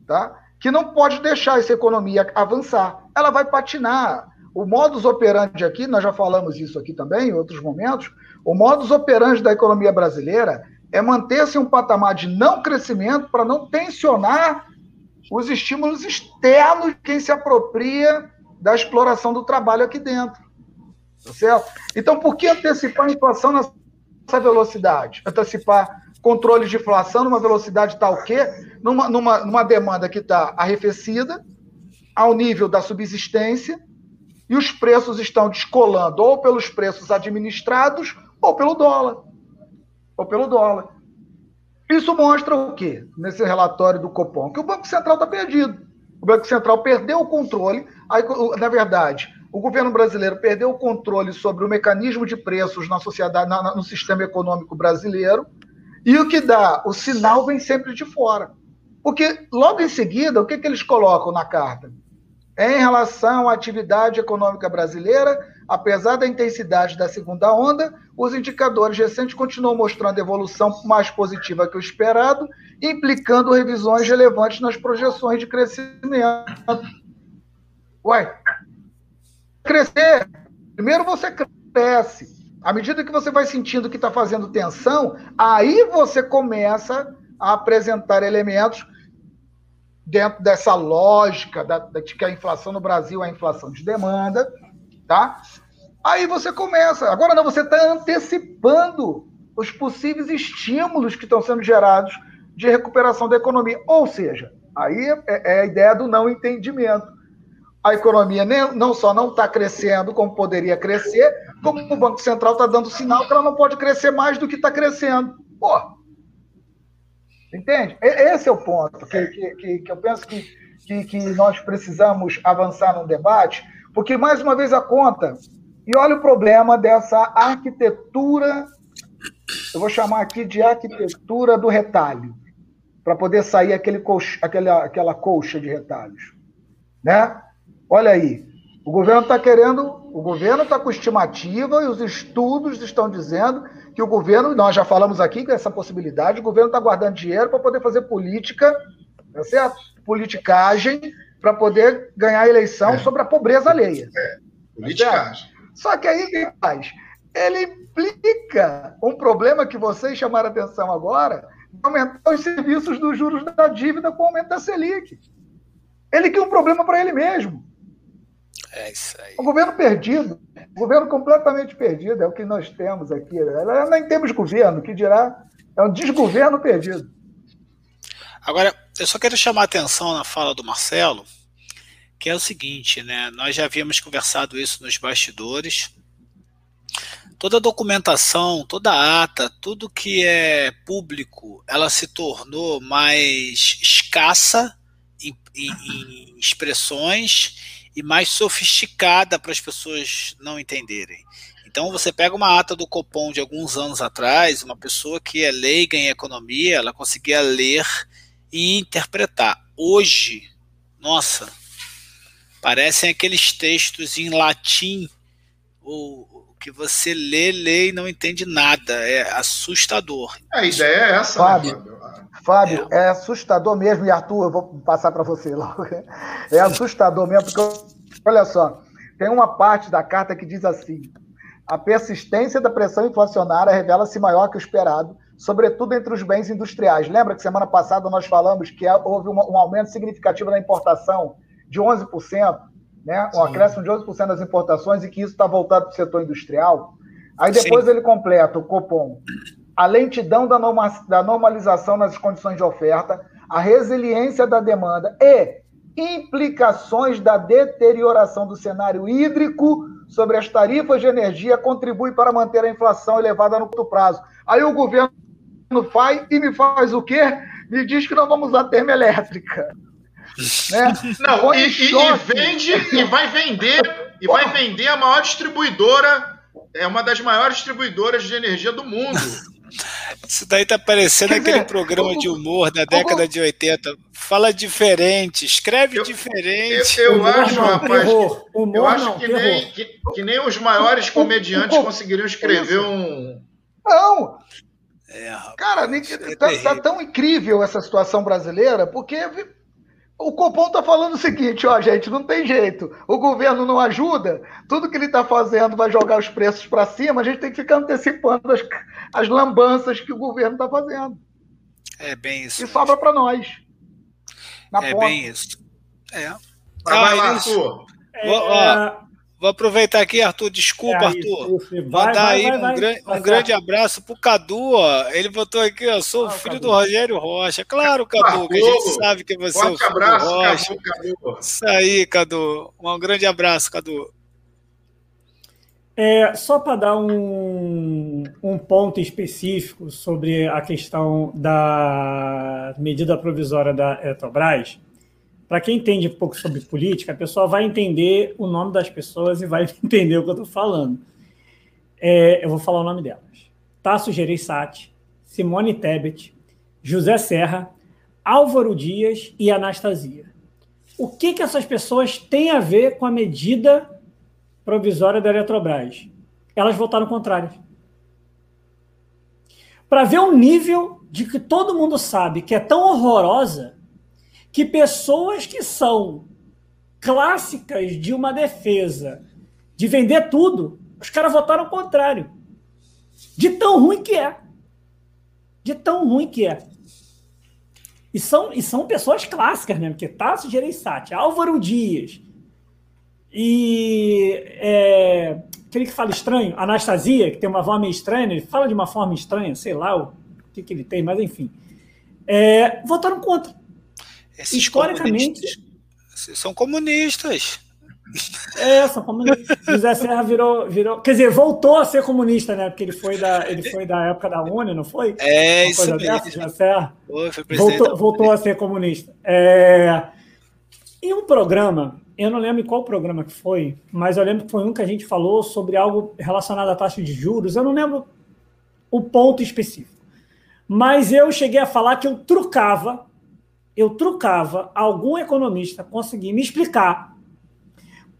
tá? que não pode deixar essa economia avançar. Ela vai patinar. O modus operandi aqui, nós já falamos isso aqui também em outros momentos, o modus operandi da economia brasileira é manter-se um patamar de não crescimento para não tensionar os estímulos externos quem se apropria da exploração do trabalho aqui dentro. Tá certo? Então, por que antecipar a inflação nessa velocidade? Antecipar controles de inflação numa velocidade tal que, numa, numa, numa demanda que está arrefecida, ao nível da subsistência, e os preços estão descolando ou pelos preços administrados ou pelo dólar. Ou pelo dólar. Isso mostra o quê? Nesse relatório do Copom? Que o Banco Central está perdido. O Banco Central perdeu o controle. Aí, na verdade, o governo brasileiro perdeu o controle sobre o mecanismo de preços na sociedade, no sistema econômico brasileiro, e o que dá? O sinal vem sempre de fora. Porque logo em seguida, o que, que eles colocam na carta? Em relação à atividade econômica brasileira, apesar da intensidade da segunda onda, os indicadores recentes continuam mostrando evolução mais positiva que o esperado, implicando revisões relevantes nas projeções de crescimento. Ué, crescer, primeiro você cresce, à medida que você vai sentindo que está fazendo tensão, aí você começa a apresentar elementos dentro dessa lógica da, de que a inflação no Brasil é a inflação de demanda, tá? Aí você começa. Agora não, você está antecipando os possíveis estímulos que estão sendo gerados de recuperação da economia. Ou seja, aí é, é a ideia do não entendimento a economia nem, não só não está crescendo como poderia crescer, como o Banco Central está dando sinal que ela não pode crescer mais do que está crescendo. Pô, entende? Esse é o ponto que, que, que eu penso que, que, que, nós precisamos avançar no debate, porque, mais uma vez, a conta, e olha o problema dessa arquitetura, eu vou chamar aqui de arquitetura do retalho, para poder sair aquele colcha, aquela, aquela colcha de retalhos. Né? Olha aí, o governo está querendo, o governo está com estimativa e os estudos estão dizendo que o governo, nós já falamos aqui com essa possibilidade, o governo está guardando dinheiro para poder fazer política, tá certo? Politicagem para poder ganhar a eleição é. sobre a pobreza alheia. É, politicagem. Tá Só que aí o que faz? Ele implica um problema que vocês chamaram atenção agora, aumentar os serviços dos juros da dívida com o aumento da Selic. Ele cria um problema para ele mesmo. É isso aí. O governo perdido, o governo completamente perdido, é o que nós temos aqui. Nem temos governo, que dirá, é um desgoverno perdido. Agora, eu só quero chamar a atenção na fala do Marcelo, que é o seguinte, né? Nós já havíamos conversado isso nos bastidores. Toda documentação, toda ata, tudo que é público, ela se tornou mais escassa em, em, em expressões e mais sofisticada para as pessoas não entenderem. Então você pega uma ata do Copom de alguns anos atrás, uma pessoa que é leiga em economia, ela conseguia ler e interpretar. Hoje, nossa, parecem aqueles textos em latim ou que você lê, lê e não entende nada. É assustador. A ideia é essa, Fábio. Né, Fábio, é. é. assustador mesmo, e Arthur, eu vou passar para você logo. É assustador mesmo, porque, olha só, tem uma parte da carta que diz assim: a persistência da pressão inflacionária revela-se maior que o esperado, sobretudo entre os bens industriais. Lembra que semana passada nós falamos que houve um aumento significativo da importação de 11%, né? um acréscimo de 11% das importações e que isso está voltado para o setor industrial? Aí depois Sim. ele completa, o Copom, a lentidão da, normalização nas condições de oferta, a resiliência da demanda e implicações da deterioração do cenário hídrico sobre as tarifas de energia contribui para manter a inflação elevada no curto prazo. Aí o governo faz e me faz o quê? Me diz que nós vamos usar termoelétrica. Né? Não, e, e, e, vende e vai vender e vai vender a maior distribuidora, é uma das maiores distribuidoras de energia do mundo. Isso daí tá parecendo aquele dizer, programa de humor da década de 80. Fala diferente, escreve eu, diferente. Eu, eu acho, não, rapaz, terror. Humor, eu acho não, que, nem, que, que, nem os maiores comediantes conseguiriam escrever um. Não! É, Cara, é tá, tá tão incrível essa situação brasileira, porque o Copom está falando o seguinte, ó, gente, não tem jeito. O governo não ajuda, tudo que ele está fazendo vai jogar os preços para cima, a gente tem que ficar antecipando as, as lambanças que o governo está fazendo. É bem isso. E sobra para nós. é ponta. bem isso. É. Vai, ah, vai lá, Arthur. É... Vou aproveitar aqui, Arthur. Desculpa, é, Arthur. Vai, Mandar vai, aí vai, um, grande, um grande abraço pro Cadu, ó. Ele botou aqui, ó. Sou ah, filho Cadu. do Rogério Rocha. Claro, Cadu, que a gente sabe que você Forte é o filho abraço, do Rocha. Cadu, Isso aí, Cadu. Um grande abraço, Cadu. É, só para dar um, um ponto específico sobre a questão da medida provisória da Eletrobras, para quem entende um pouco sobre política, a pessoa vai entender o nome das pessoas e vai entender o que eu estou falando. É, eu vou falar o nome delas: Tasso Gereissati, Simone Tebet, José Serra, Álvaro Dias e Anastasia. O que, que essas pessoas têm a ver com a medida provisória da Eletrobras? Elas votaram contrário. Para ver o nível de que todo mundo sabe que é tão horrorosa que pessoas que são clássicas de uma defesa de vender tudo, os caras votaram contrário. De tão ruim que é. De tão ruim que é. E são, e são pessoas clássicas mesmo, porque Tasso Gereissati, Álvaro Dias e é, aquele que fala estranho, Anastasia, que tem uma voz meio estranha, ele fala de uma forma estranha, sei lá o que, que ele tem, mas enfim. É, votaram contra. Esses Historicamente. São comunistas. É, são comunistas. José Serra virou, virou. Quer dizer, voltou a ser comunista, né? Porque ele foi da, ele foi da época da UNE, não foi? É, Uma isso mesmo. José Serra foi, foi voltou, voltou a ser comunista. É... Em um programa, eu não lembro qual programa que foi, mas eu lembro que foi um que a gente falou sobre algo relacionado à taxa de juros. Eu não lembro o ponto específico. Mas eu cheguei a falar que eu trucava eu trucava algum economista conseguir me explicar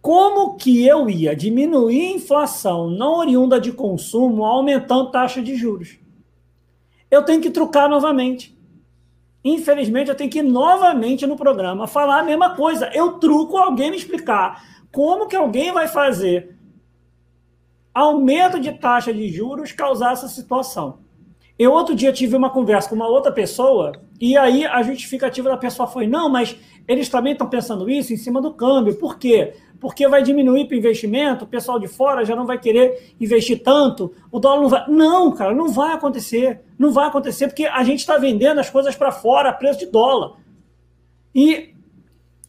como que eu ia diminuir a inflação não oriunda de consumo aumentando taxa de juros. Eu tenho que trucar novamente. Infelizmente, eu tenho que ir novamente no programa falar a mesma coisa. Eu truco alguém me explicar como que alguém vai fazer aumento de taxa de juros causar essa situação. Eu outro dia tive uma conversa com uma outra pessoa e aí a justificativa da pessoa foi: não, mas eles também estão pensando isso em cima do câmbio. Por quê? Porque vai diminuir para o investimento, o pessoal de fora já não vai querer investir tanto, o dólar não vai. Não, cara, não vai acontecer. Não vai acontecer porque a gente está vendendo as coisas para fora a preço de dólar. E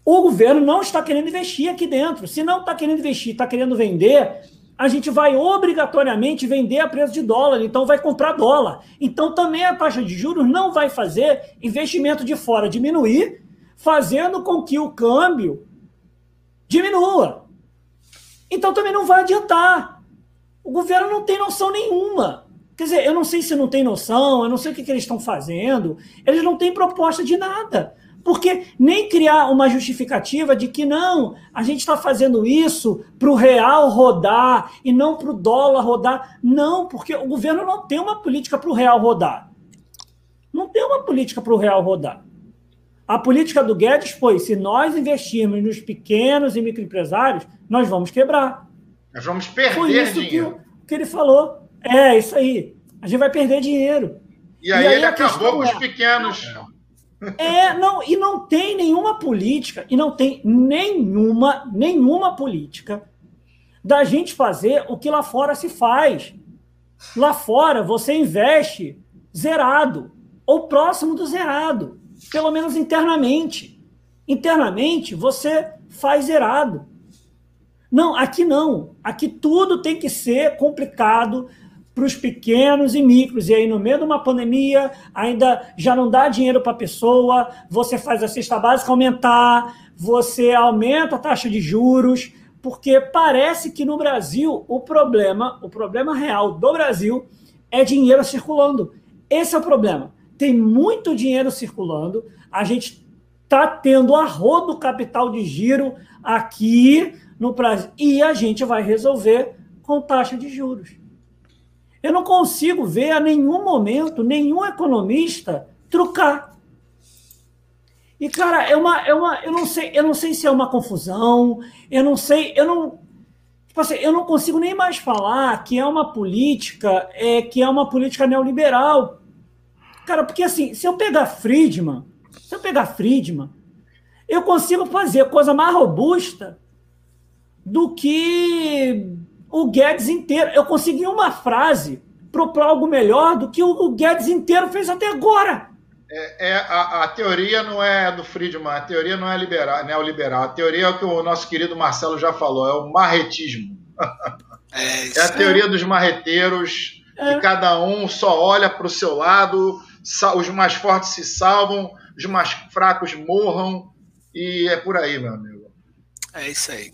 o governo não está querendo investir aqui dentro. Se não está querendo investir, está querendo vender, a gente vai obrigatoriamente vender a preço de dólar, então vai comprar dólar. Então também a taxa de juros não vai fazer investimento de fora diminuir, fazendo com que o câmbio diminua. Então também não vai adiantar. O governo não tem noção nenhuma. Quer dizer, eu não sei se não tem noção, eu não sei o que, que eles estão fazendo, eles não têm proposta de nada. Porque nem criar uma justificativa de que não, a gente está fazendo isso para o real rodar e não para o dólar rodar. Não, porque o governo não tem uma política para o real rodar. Não tem uma política para o real rodar. A política do Guedes foi: se nós investirmos nos pequenos e microempresários, nós vamos quebrar. Nós vamos perder foi isso dinheiro. Que, que ele falou. É, isso aí. A gente vai perder dinheiro. E aí, e aí ele acabou com os é, pequenos. É, não, e não tem nenhuma política, e não tem nenhuma, nenhuma política da gente fazer o que lá fora se faz. Lá fora você investe zerado, ou próximo do zerado, pelo menos internamente. Internamente você faz zerado. Não, aqui não. Aqui tudo tem que ser complicado, para os pequenos e micros. E aí, no meio de uma pandemia, ainda já não dá dinheiro para a pessoa, você faz a cesta básica aumentar, você aumenta a taxa de juros, porque parece que no Brasil o problema, o problema real do Brasil é dinheiro circulando. Esse é o problema. Tem muito dinheiro circulando, a gente está tendo arrodo capital de giro aqui no Brasil e a gente vai resolver com taxa de juros. Eu não consigo ver a nenhum momento nenhum economista trucar. E, cara, é uma, é uma. Eu não sei, eu não sei se é uma confusão, eu não sei, eu não. Tipo assim, eu não consigo nem mais falar que é uma política, é, que é uma política neoliberal. Cara, porque assim, se eu pegar Friedman, se eu pegar Friedman, eu consigo fazer coisa mais robusta do que o Guedes inteiro. Eu consegui uma frase propor algo melhor do que o Guedes inteiro fez até agora. É, é a, a, teoria não é do Friedman, a teoria não é liberal, neoliberal. A teoria é o que o nosso querido Marcelo já falou, é o marretismo. É, é a teoria dos marreteiros, é. que cada um só olha para o seu lado, os mais fortes se salvam, os mais fracos morram, e é por aí, meu amigo. É isso aí.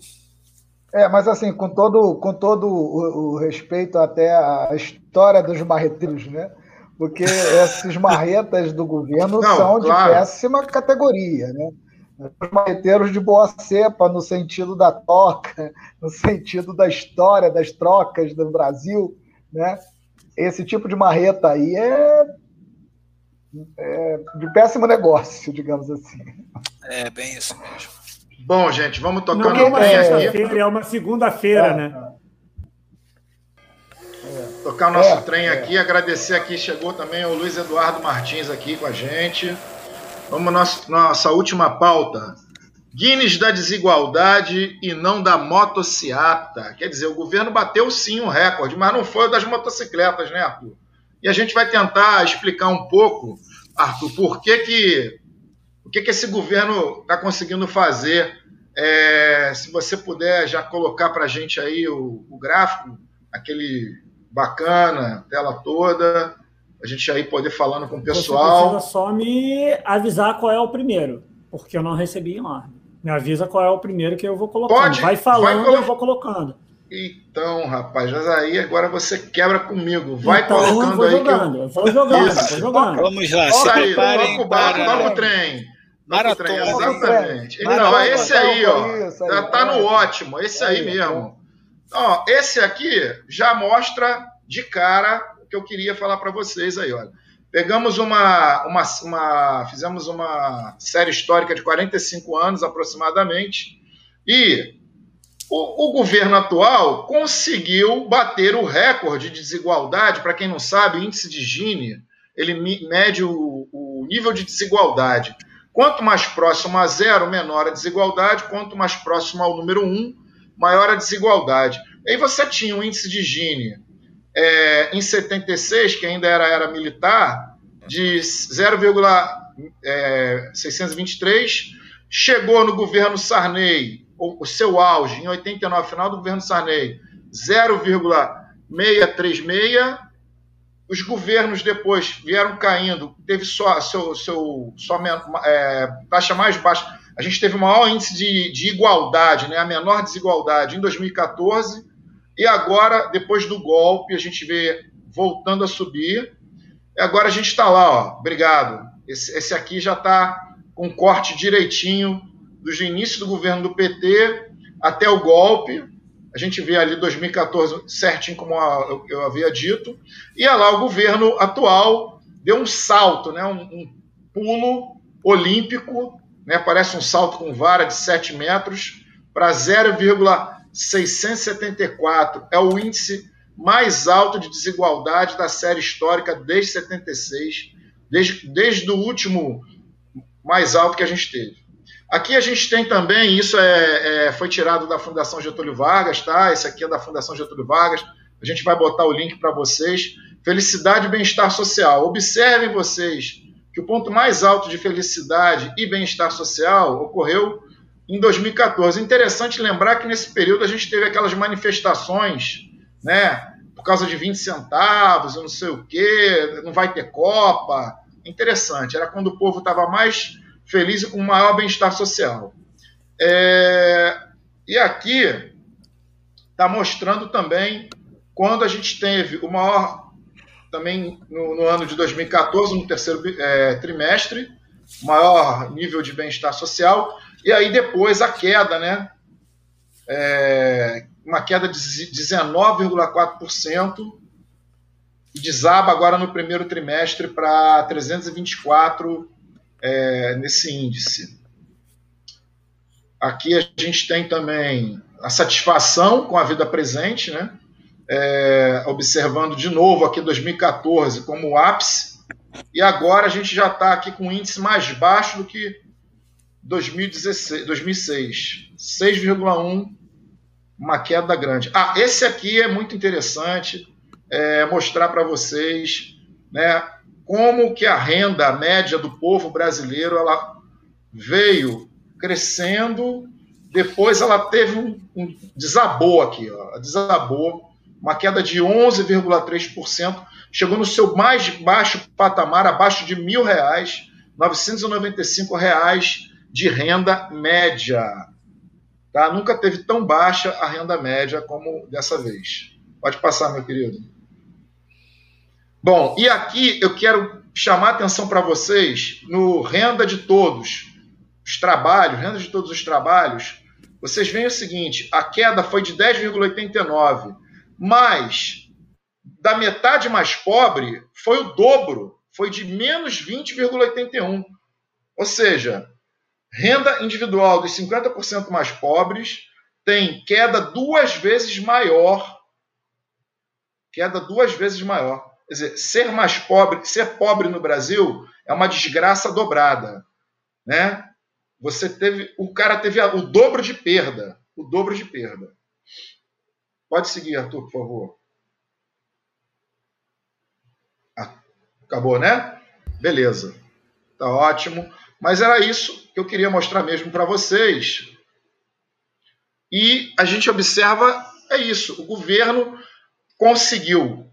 É, mas assim, com todo, com todo o, o respeito até à história dos marreteiros, né? Porque esses marretas do governo Não, são claro. de péssima categoria, né? Os marreteiros de boa cepa, no sentido da toca, no sentido da história das trocas do Brasil, né? Esse tipo de marreta aí é, é de péssimo negócio, digamos assim. É bem isso mesmo. Bom, gente, vamos tocando Não, é, aqui. É uma segunda-feira, é. né? É. Tocar o nosso é, trem aqui, agradecer aqui, chegou também o Luiz Eduardo Martins aqui com a gente. Vamos nossa, nossa última pauta. Guinness da desigualdade e não da motociata. Quer dizer, o governo bateu sim um recorde, mas não foi o das motocicletas, né, Arthur? E a gente vai tentar explicar um pouco, Arthur, por que, que, o que, que esse governo está conseguindo fazer é, se você puder já colocar para a gente aí o, o, gráfico, aquele bacana, tela toda, a gente aí poder falando com o pessoal. Você precisa só me avisar qual é o primeiro, porque eu não recebi em ordem. Me avisa qual é o primeiro que eu vou colocando. Pode, vai falando, vai eu vou colocando. Então, rapaz, mas aí agora você quebra comigo. Vai então, colocando eu vou aí. Jogando, eu... eu vou jogando, vou jogando. Vamos lá, se preparem toca o barco, toca o trem. Maratona. Exatamente. Então, esse aí, ó, já tá no ótimo, esse aí mesmo. Ó, esse aqui já mostra de cara o que eu queria falar para vocês aí, olha. Pegamos uma, uma, uma, fizemos uma série histórica de 45 anos aproximadamente e o, o governo atual conseguiu bater o recorde de desigualdade. Para quem não sabe, o índice de Gini ele mede o, o nível de desigualdade Quanto mais próximo a zero, menor a desigualdade. Quanto mais próximo ao número 1, um, maior a desigualdade. Aí você tinha um índice de Gini é, em 76, que ainda era era militar, de 0,623. Chegou no governo Sarney, o, o seu auge, em 89, final do governo Sarney, 0,636 os governos depois vieram caindo, teve só seu, seu só, é, taxa mais baixa. A gente teve o maior índice de, de igualdade, né, a menor desigualdade em 2014, e agora, depois do golpe, a gente vê voltando a subir. E agora a gente está lá, ó, obrigado. Esse, esse aqui já está com corte direitinho do início do governo do PT até o golpe. A gente vê ali 2014 certinho, como eu havia dito. E lá o governo atual deu um salto, né, um, um pulo olímpico, né, parece um salto com vara de 7 metros, para 0,674. É o índice mais alto de desigualdade da série histórica desde 76, desde, desde o último mais alto que a gente teve. Aqui a gente tem também, isso é, é, foi tirado da Fundação Getúlio Vargas, tá? Esse aqui é da Fundação Getúlio Vargas. A gente vai botar o link para vocês. Felicidade e bem-estar social. Observem vocês que o ponto mais alto de felicidade e bem-estar social ocorreu em 2014. Interessante lembrar que nesse período a gente teve aquelas manifestações, né? Por causa de 20 centavos, eu não sei o quê, não vai ter Copa. Interessante, era quando o povo estava mais feliz e com maior bem-estar social. É... E aqui está mostrando também quando a gente teve o maior também no, no ano de 2014, no terceiro é, trimestre, maior nível de bem-estar social, e aí depois a queda, né? É, uma queda de 19,4%, e desaba agora no primeiro trimestre para 324 é, nesse índice. Aqui a gente tem também a satisfação com a vida presente, né? é, observando de novo aqui 2014 como ápice, e agora a gente já está aqui com um índice mais baixo do que 2016, 2006, 6,1, uma queda grande. Ah, esse aqui é muito interessante, é, mostrar para vocês, né, como que a renda média do povo brasileiro ela veio crescendo, depois ela teve um, um desabou aqui, ó, desabou uma queda de 11,3%, chegou no seu mais baixo patamar, abaixo de mil reais, 995 reais de renda média. Tá? Nunca teve tão baixa a renda média como dessa vez. Pode passar, meu querido. Bom, e aqui eu quero chamar atenção para vocês no renda de todos os trabalhos, renda de todos os trabalhos. Vocês veem o seguinte: a queda foi de 10,89 mas da metade mais pobre foi o dobro, foi de menos 20,81. Ou seja, renda individual dos 50% mais pobres tem queda duas vezes maior. Queda duas vezes maior. Quer dizer, ser mais pobre, ser pobre no Brasil é uma desgraça dobrada, né? Você teve, o cara teve o dobro de perda, o dobro de perda. Pode seguir, Arthur, por favor. Ah, acabou, né? Beleza. Tá ótimo. Mas era isso que eu queria mostrar mesmo para vocês. E a gente observa é isso. O governo conseguiu,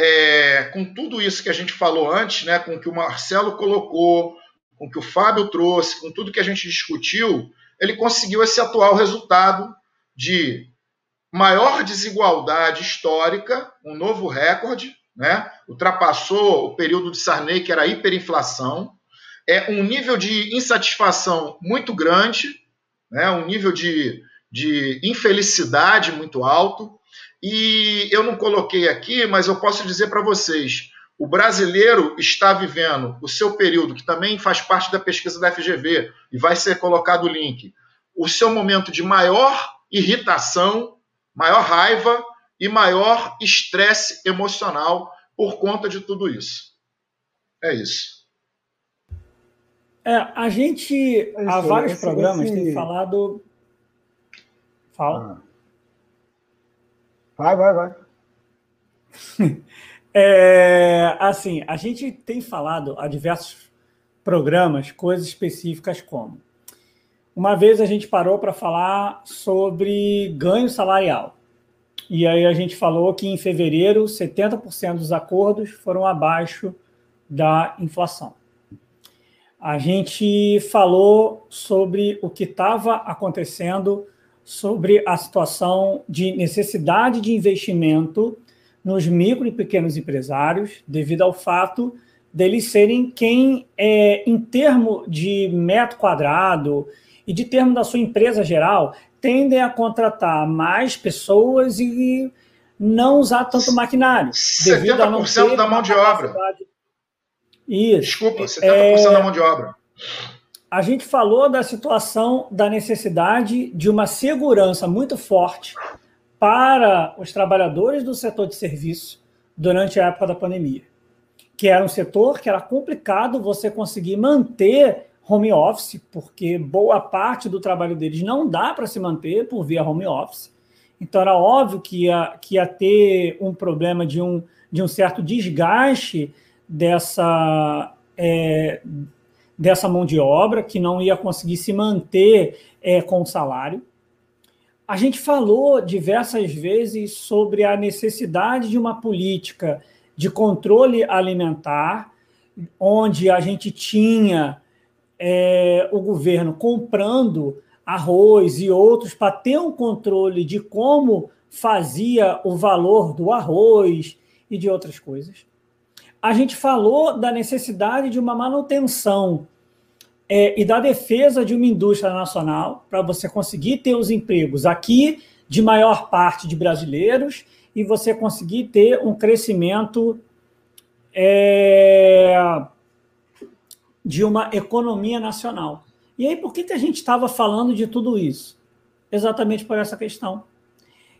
é, com tudo isso que a gente falou antes, né, com o que o Marcelo colocou, com o que o Fábio trouxe, com tudo que a gente discutiu, ele conseguiu esse atual resultado de maior desigualdade histórica, um novo recorde, né? ultrapassou o período de Sarney, que era hiperinflação, é um nível de insatisfação muito grande, né? um nível de, de infelicidade muito alto. E eu não coloquei aqui, mas eu posso dizer para vocês: o brasileiro está vivendo o seu período, que também faz parte da pesquisa da FGV, e vai ser colocado o link, o seu momento de maior irritação maior raiva e maior estresse emocional por conta de tudo isso. É isso. É, a gente, é há vários programas, tem falado. Fala. Ah. Vai, vai, vai. é, assim, a gente tem falado a diversos programas coisas específicas como uma vez a gente parou para falar sobre ganho salarial. E aí a gente falou que em fevereiro 70% dos acordos foram abaixo da inflação. A gente falou sobre o que estava acontecendo, sobre a situação de necessidade de investimento nos micro e pequenos empresários, devido ao fato deles serem quem, é, em termo de metro quadrado e de termo da sua empresa geral, tendem a contratar mais pessoas e não usar tanto maquinário. 70% da mão de obra. Isso. Desculpa, 70% é... da mão de obra. A gente falou da situação da necessidade de uma segurança muito forte para os trabalhadores do setor de serviço durante a época da pandemia, que era um setor que era complicado você conseguir manter home office, porque boa parte do trabalho deles não dá para se manter por via home office. Então era óbvio que ia, que ia ter um problema de um, de um certo desgaste dessa, é, dessa mão de obra, que não ia conseguir se manter é, com o salário. A gente falou diversas vezes sobre a necessidade de uma política de controle alimentar, onde a gente tinha é, o governo comprando arroz e outros para ter um controle de como fazia o valor do arroz e de outras coisas. A gente falou da necessidade de uma manutenção é, e da defesa de uma indústria nacional para você conseguir ter os empregos aqui de maior parte de brasileiros e você conseguir ter um crescimento é, de uma economia nacional. E aí, por que, que a gente estava falando de tudo isso? Exatamente por essa questão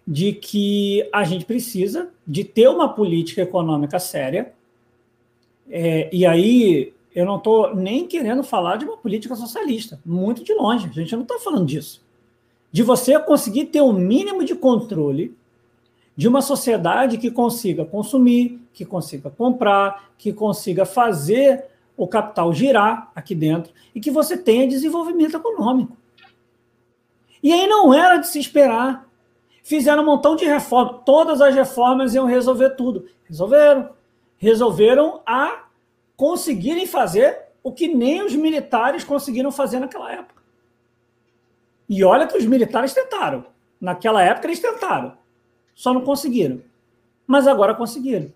de que a gente precisa de ter uma política econômica séria. É, e aí eu não estou nem querendo falar de uma política socialista, muito de longe, a gente não está falando disso. De você conseguir ter o um mínimo de controle de uma sociedade que consiga consumir, que consiga comprar, que consiga fazer o capital girar aqui dentro e que você tenha desenvolvimento econômico. E aí não era de se esperar. Fizeram um montão de reformas, todas as reformas iam resolver tudo. Resolveram. Resolveram a conseguirem fazer o que nem os militares conseguiram fazer naquela época. E olha que os militares tentaram. Naquela época eles tentaram. Só não conseguiram. Mas agora conseguiram.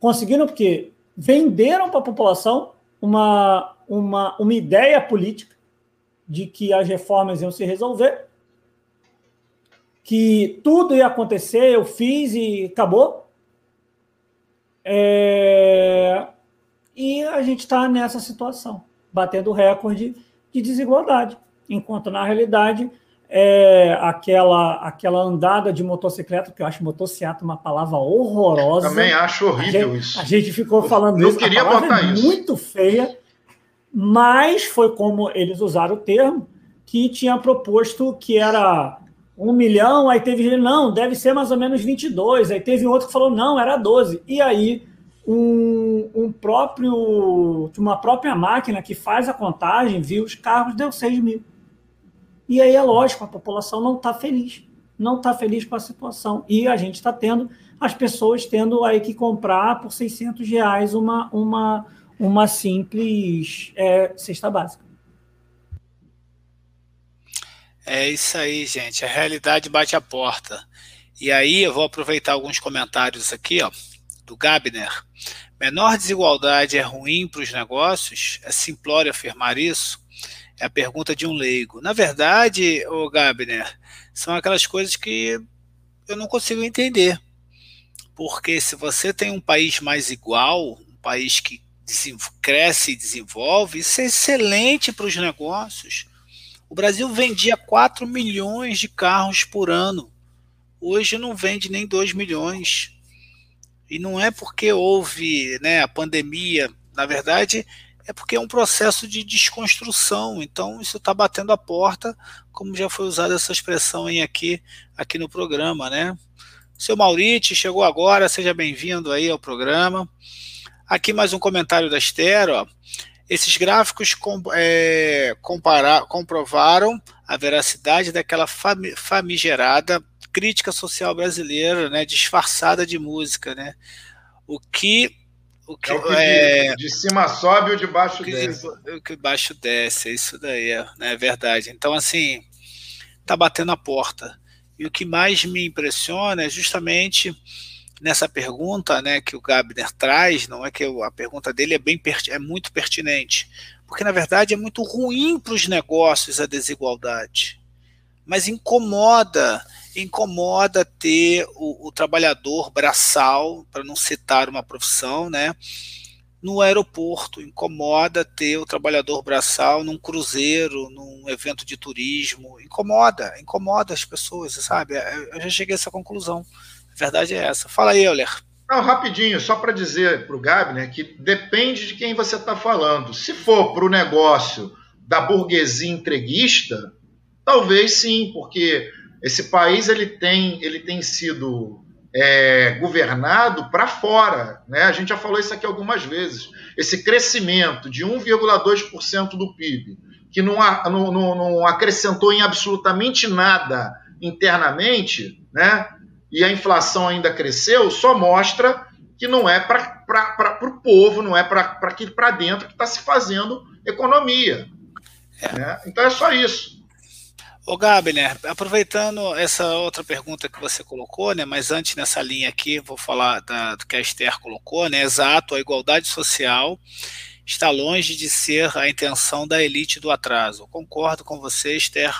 Conseguiram porque venderam para a população uma, uma, uma ideia política de que as reformas iam se resolver, que tudo ia acontecer, eu fiz e acabou. É, e a gente está nessa situação, batendo recorde de desigualdade, enquanto na realidade é aquela aquela andada de motocicleta, que eu acho motocicleta uma palavra horrorosa. Também acho horrível a gente, isso. A gente ficou falando eu, isso. Eu queria botar é isso. Muito feia, mas foi como eles usaram o termo, que tinha proposto que era um milhão, aí teve gente, não, deve ser mais ou menos 22, aí teve outro que falou, não, era 12. E aí um, um próprio, uma própria máquina que faz a contagem, viu os carros, deu 6 mil. E aí é lógico, a população não está feliz, não está feliz com a situação. E a gente está tendo, as pessoas tendo aí que comprar por 600 reais uma, uma, uma simples é, cesta básica. É isso aí, gente. A realidade bate a porta. E aí eu vou aproveitar alguns comentários aqui, ó, do Gabner. Menor desigualdade é ruim para os negócios? É simplório afirmar isso? É a pergunta de um leigo. Na verdade, o Gabner, são aquelas coisas que eu não consigo entender. Porque se você tem um país mais igual, um país que cresce e desenvolve, isso é excelente para os negócios. O Brasil vendia 4 milhões de carros por ano. Hoje não vende nem 2 milhões. E não é porque houve né, a pandemia, na verdade, é porque é um processo de desconstrução. Então, isso está batendo a porta, como já foi usada essa expressão em aqui, aqui no programa. Né? Seu Mauriti chegou agora, seja bem-vindo aí ao programa. Aqui mais um comentário da Esther. Ó. Esses gráficos com, é, comparar, comprovaram a veracidade daquela famigerada crítica social brasileira, né, disfarçada de música, né? O que o que, é o que é, de, cima sobe ou de baixo que, desce. O que baixo desce, é isso daí, é, né, é verdade. Então, assim, tá batendo a porta. E o que mais me impressiona é justamente nessa pergunta né, que o Gabner traz, não é que a pergunta dele é, bem, é muito pertinente, porque na verdade é muito ruim para os negócios a desigualdade, mas incomoda, incomoda ter o, o trabalhador braçal, para não citar uma profissão, né, no aeroporto, incomoda ter o trabalhador braçal num cruzeiro, num evento de turismo, incomoda, incomoda as pessoas, sabe? Eu já cheguei a essa conclusão. Verdade é essa. Fala aí, Euler. Não, rapidinho, só para dizer para o Gabi, né, que depende de quem você está falando. Se for para o negócio da burguesia entreguista, talvez sim, porque esse país ele tem, ele tem sido é, governado para fora. Né? A gente já falou isso aqui algumas vezes. Esse crescimento de 1,2% do PIB, que não, não, não, acrescentou em absolutamente nada internamente, né? E a inflação ainda cresceu, só mostra que não é para o povo, não é para dentro que está se fazendo economia. É. Né? Então é só isso. Ô Gabner, aproveitando essa outra pergunta que você colocou, né, mas antes nessa linha aqui, vou falar da, do que a Esther colocou, né, exato, a igualdade social está longe de ser a intenção da elite do atraso. Concordo com você, Esther,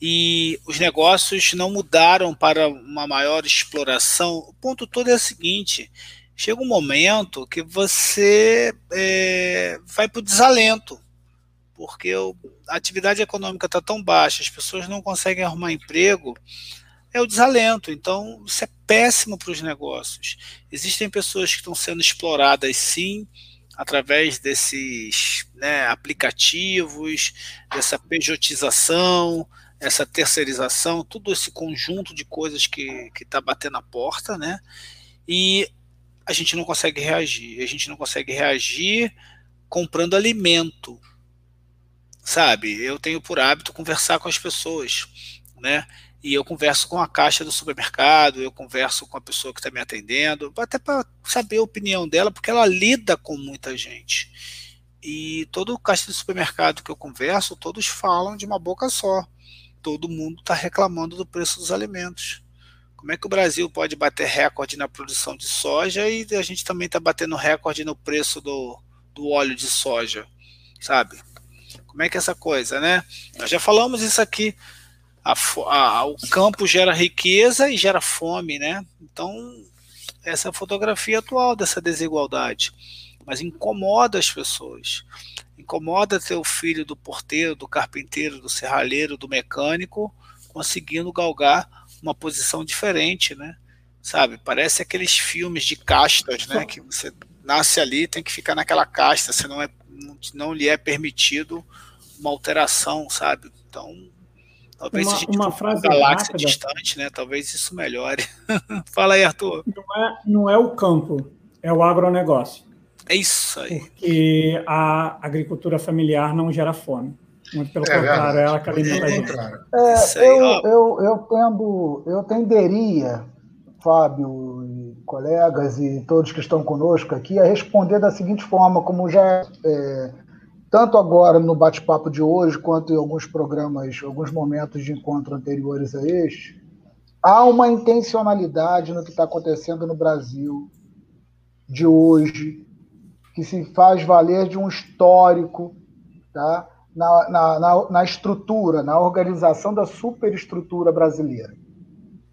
e os negócios não mudaram para uma maior exploração. O ponto todo é o seguinte: chega um momento que você é, vai para o desalento, porque a atividade econômica está tão baixa, as pessoas não conseguem arrumar emprego, é o desalento. Então, isso é péssimo para os negócios. Existem pessoas que estão sendo exploradas, sim, através desses né, aplicativos, dessa pejotização, essa terceirização, todo esse conjunto de coisas que está batendo a porta, né? E a gente não consegue reagir. A gente não consegue reagir comprando alimento, sabe? Eu tenho por hábito conversar com as pessoas, né? E eu converso com a caixa do supermercado, eu converso com a pessoa que está me atendendo, até para saber a opinião dela, porque ela lida com muita gente. E todo caixa do supermercado que eu converso, todos falam de uma boca só todo mundo está reclamando do preço dos alimentos. Como é que o Brasil pode bater recorde na produção de soja e a gente também está batendo recorde no preço do, do óleo de soja, sabe? Como é que é essa coisa, né? Nós já falamos isso aqui. A, a, o campo gera riqueza e gera fome, né? Então, essa é a fotografia atual dessa desigualdade. Mas incomoda as pessoas. Incomoda ter o filho do porteiro, do carpinteiro, do serralheiro, do mecânico conseguindo galgar uma posição diferente, né? Sabe? Parece aqueles filmes de castas, né? Que você nasce ali, tem que ficar naquela casta, se não é não lhe é permitido uma alteração, sabe? Então, talvez uma, a gente uma frase uma galáxia rápida. distante, né? Talvez isso melhore. Fala aí, Arthur. Não é, não é o campo, é o agronegócio. É isso aí. Porque a agricultura familiar não gera fome. Muito pelo é, contrário, é ela que alimenta a gente. É, eu, eu, eu, tendo, eu tenderia, Fábio e colegas e todos que estão conosco aqui, a responder da seguinte forma, como já é, tanto agora no bate-papo de hoje, quanto em alguns programas, alguns momentos de encontro anteriores a este, há uma intencionalidade no que está acontecendo no Brasil de hoje, que se faz valer de um histórico tá? na, na, na, na estrutura, na organização da superestrutura brasileira.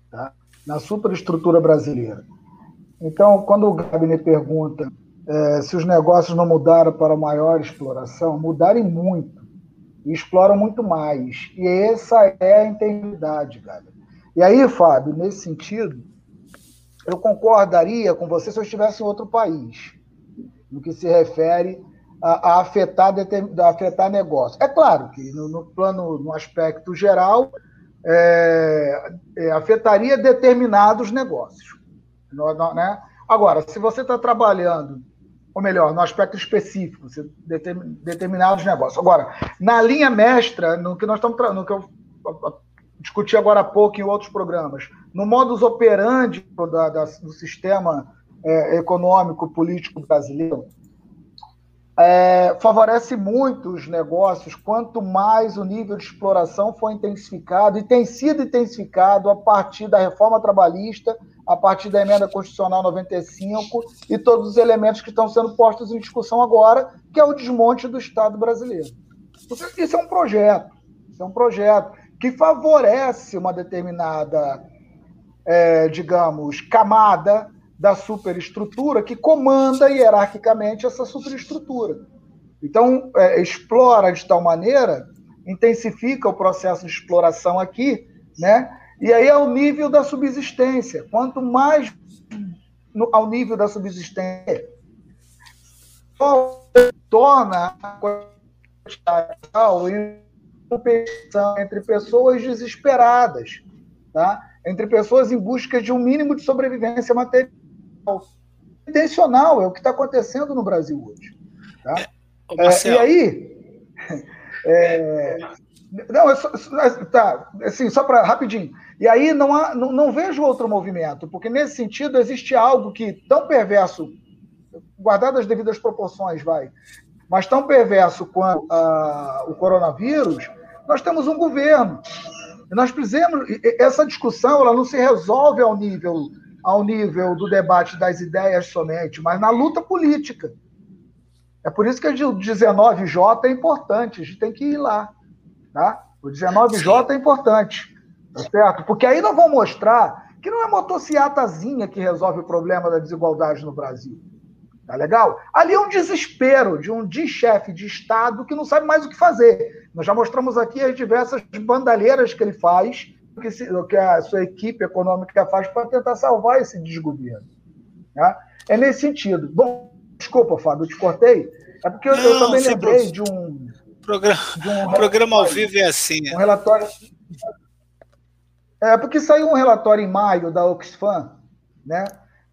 Tá? Na superestrutura brasileira. Então, quando o Gabi me pergunta é, se os negócios não mudaram para maior exploração, mudaram muito. E exploram muito mais. E essa é a integridade, Gabi. E aí, Fábio, nesse sentido, eu concordaria com você se eu estivesse em outro país no que se refere a, a afetar, a afetar negócio. É claro que no, no plano, no aspecto geral, é, é, afetaria determinados negócios. No, no, né? Agora, se você está trabalhando, ou melhor, no aspecto específico, determinados negócios. Agora, na linha mestra, no que nós estamos no que eu discuti agora há pouco em outros programas, no modus operandi da, da, do sistema é, econômico, político brasileiro, é, favorece muito os negócios quanto mais o nível de exploração for intensificado, e tem sido intensificado a partir da reforma trabalhista, a partir da emenda constitucional 95 e todos os elementos que estão sendo postos em discussão agora, que é o desmonte do Estado brasileiro. Isso é um projeto, isso é um projeto que favorece uma determinada, é, digamos, camada da superestrutura que comanda hierarquicamente essa superestrutura. Então, é, explora de tal maneira, intensifica o processo de exploração aqui, né? E aí é o nível da subsistência. Quanto mais no, ao nível da subsistência, torna a competição entre pessoas desesperadas, tá? entre pessoas em busca de um mínimo de sobrevivência material intencional, é o que está acontecendo no Brasil hoje. Tá? É, é, e aí. É, não, é só, tá, assim, só para rapidinho. E aí não, há, não, não, vejo outro movimento, porque nesse sentido existe algo que tão perverso, guardado as devidas proporções, vai, mas tão perverso quanto a, o coronavírus, nós temos um governo. E nós precisamos. Essa discussão ela não se resolve ao nível ao nível do debate das ideias somente, mas na luta política. É por isso que o 19J é importante, a gente tem que ir lá. Tá? O 19J é importante, tá certo? Porque aí nós vamos mostrar que não é motociatazinha que resolve o problema da desigualdade no Brasil. Tá legal? Ali é um desespero de um de chefe de Estado que não sabe mais o que fazer. Nós já mostramos aqui as diversas bandalheiras que ele faz que, se, que a sua equipe econômica faz para tentar salvar esse desgoverno. Né? É nesse sentido. Bom, desculpa, Fábio, eu te cortei. É porque Não, eu também lembrei de um. Programa, de um programa ao vivo é assim. Um relatório. É porque saiu um relatório em maio da Oxfam, né?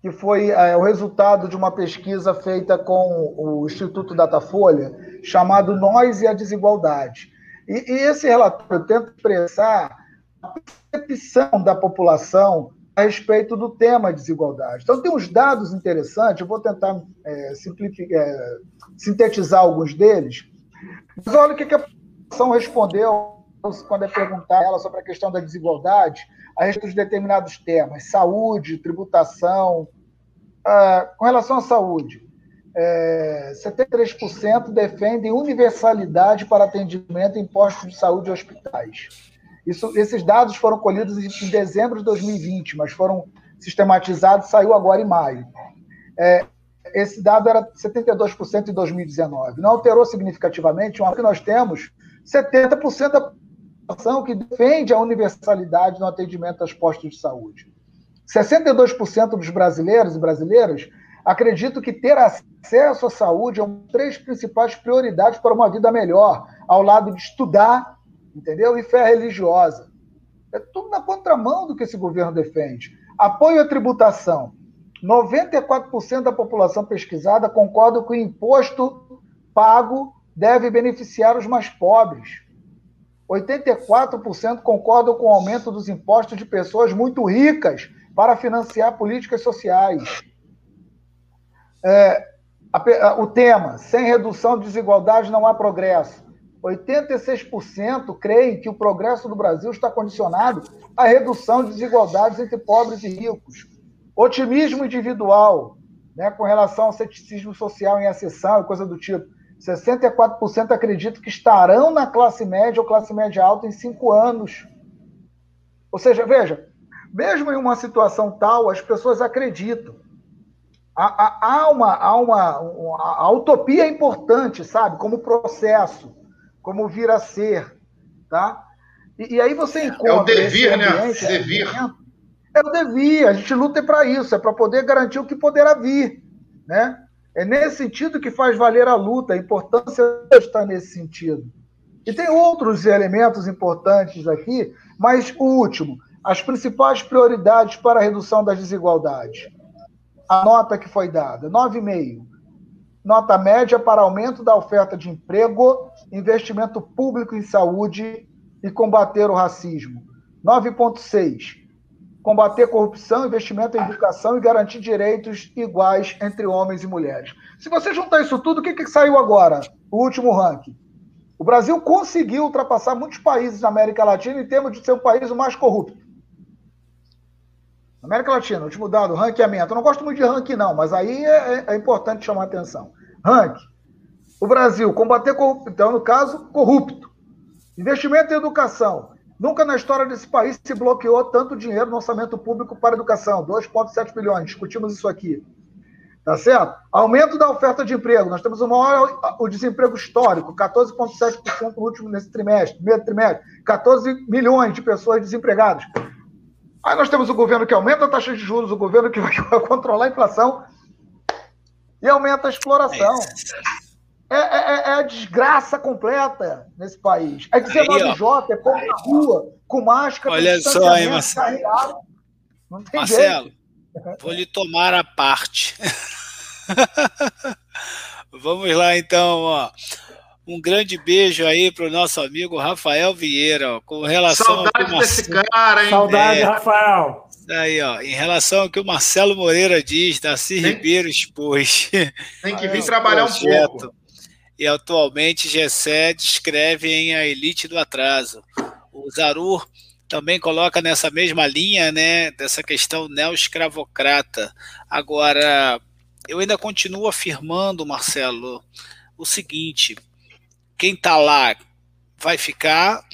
que foi é, o resultado de uma pesquisa feita com o Instituto Datafolha, chamado Nós e a Desigualdade. E, e esse relatório tenta expressar a percepção da população a respeito do tema desigualdade. Então, tem uns dados interessantes, eu vou tentar é, é, sintetizar alguns deles. Mas olha o que a população respondeu quando é perguntar ela sobre a questão da desigualdade a respeito de determinados temas, saúde, tributação. Ah, com relação à saúde, é, 73% defendem universalidade para atendimento em postos de saúde e hospitais. Isso, esses dados foram colhidos em, dezembro de 2020, mas foram sistematizados, saiu agora em maio. É, esse dado era 72% em 2019. Não alterou significativamente, uma que nós temos 70% da população que defende a universalidade no atendimento aos postos de saúde. 62% dos brasileiros e brasileiras acreditam que ter acesso à saúde é uma das três principais prioridades para uma vida melhor, ao lado de estudar, entendeu? E fé religiosa. É tudo na contramão do que esse governo defende. Apoio à tributação. 94% da população pesquisada concorda que o imposto pago deve beneficiar os mais pobres. 84% concordam com o aumento dos impostos de pessoas muito ricas para financiar políticas sociais. É, a, a, o tema: sem redução de desigualdade não há progresso. 86% creem que o progresso do Brasil está condicionado à redução de desigualdades entre pobres e ricos. Otimismo individual, né, com relação ao ceticismo social em acessão e coisa do tipo. 64% acreditam que estarão na classe média ou classe média alta em cinco anos. Ou seja, veja, mesmo em uma situação tal, as pessoas acreditam. Há, há, há uma, há uma, uma a utopia é importante, sabe, como processo como vir a ser, tá? E, e aí você encontra é o devir, né? ambiente, né? Devir. É o devir. A gente luta para isso, é para poder garantir o que poderá vir, né? É nesse sentido que faz valer a luta. A importância está nesse sentido. E tem outros elementos importantes aqui, mas o último, as principais prioridades para a redução das desigualdades. A nota que foi dada, 9,5. Nota média para aumento da oferta de emprego investimento público em saúde e combater o racismo. 9,6. combater corrupção, investimento em educação e garantir direitos iguais entre homens e mulheres. Se você juntar isso tudo, o que, que saiu agora? O último ranking. O Brasil conseguiu ultrapassar muitos países na América Latina em termos de ser o país mais corrupto. América Latina, último dado, ranqueamento. Eu não gosto muito de ranking, não, mas aí é, é, é importante chamar a atenção. Ranking. O Brasil, combater corrupção, então, no caso, corrupto. Investimento em educação. Nunca na história desse país se bloqueou tanto dinheiro no orçamento público para educação, 2,7 bilhões. Discutimos isso aqui. Tá certo? Aumento da oferta de emprego. Nós temos o maior o desemprego histórico, 14,7% no último nesse trimestre, primeiro trimestre, 14 milhões de pessoas desempregadas. Aí nós temos o governo que aumenta a taxa de juros, o governo que vai controlar a inflação e aumenta a exploração. É, é, é, é a desgraça completa nesse país. É 19J, é povo na rua, com máscara. Olha só Marcelo. Marcelo, jeito. vou lhe tomar a parte. Vamos lá, então. Ó. Um grande beijo aí para o nosso amigo Rafael Vieira, ó, com relação Saudade desse cara, hein? Saudade, é, Rafael. Aí, ó, em relação ao que o Marcelo Moreira diz, Darcy Tem... Ribeiro expôs. Tem que vir trabalhar um pouco. E atualmente Gessé descreve em A Elite do Atraso. O Zarur também coloca nessa mesma linha, né, dessa questão neo-escravocrata. Agora, eu ainda continuo afirmando, Marcelo, o seguinte: quem está lá vai ficar,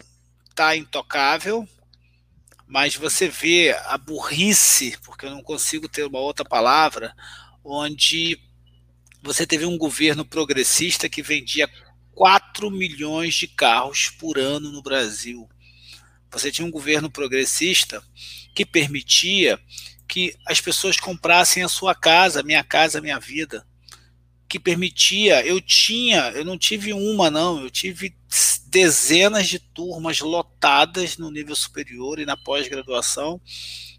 está intocável, mas você vê a burrice, porque eu não consigo ter uma outra palavra, onde você teve um governo progressista que vendia 4 milhões de carros por ano no Brasil. Você tinha um governo progressista que permitia que as pessoas comprassem a sua casa, minha casa, minha vida. Que permitia, eu tinha, eu não tive uma, não, eu tive dezenas de turmas lotadas no nível superior e na pós-graduação,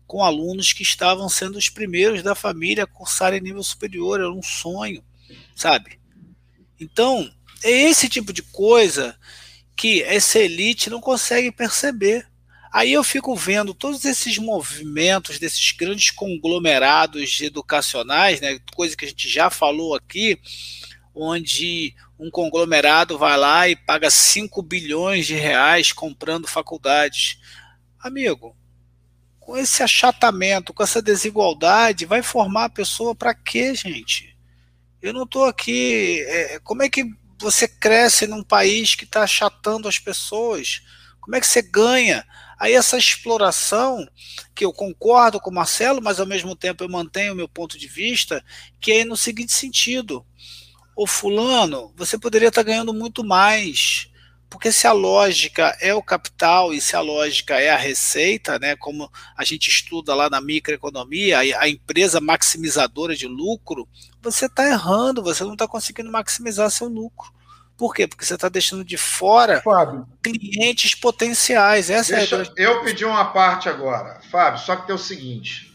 com alunos que estavam sendo os primeiros da família a cursarem nível superior, era um sonho, sabe? Então, é esse tipo de coisa que essa elite não consegue perceber. Aí eu fico vendo todos esses movimentos desses grandes conglomerados educacionais, né, coisa que a gente já falou aqui, onde um conglomerado vai lá e paga 5 bilhões de reais comprando faculdades. Amigo, com esse achatamento, com essa desigualdade, vai formar a pessoa para quê, gente? Eu não estou aqui. É, como é que você cresce num país que está achatando as pessoas? Como é que você ganha? Aí essa exploração, que eu concordo com o Marcelo, mas ao mesmo tempo eu mantenho o meu ponto de vista, que é no seguinte sentido: o fulano, você poderia estar ganhando muito mais. Porque se a lógica é o capital e se a lógica é a receita, né, como a gente estuda lá na microeconomia, a empresa maximizadora de lucro, você está errando, você não está conseguindo maximizar seu lucro. Por quê? Porque você está deixando de fora Fábio. clientes potenciais. Essa Deixa, é a... Eu pedi uma parte agora, Fábio, só que tem o seguinte.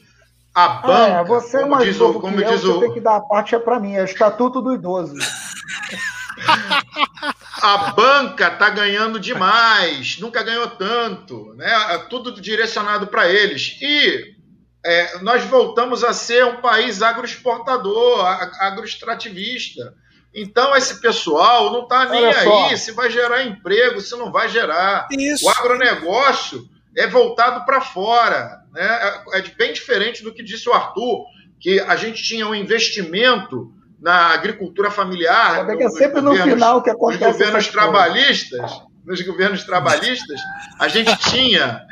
A ah, banca. É, você é mais diz o, como diz eu, o... você tem que dar a parte é para mim, é o estatuto do idoso. a banca está ganhando demais, nunca ganhou tanto, né? É tudo direcionado para eles. E é, nós voltamos a ser um país agroexportador, agroextrativista. Então, esse pessoal não está nem aí se vai gerar emprego, se não vai gerar. Isso. O agronegócio é voltado para fora. Né? É, é bem diferente do que disse o Arthur, que a gente tinha um investimento na agricultura familiar. É, é sempre no final que acontece. Nos governos trabalhistas, nos governos trabalhistas, a gente tinha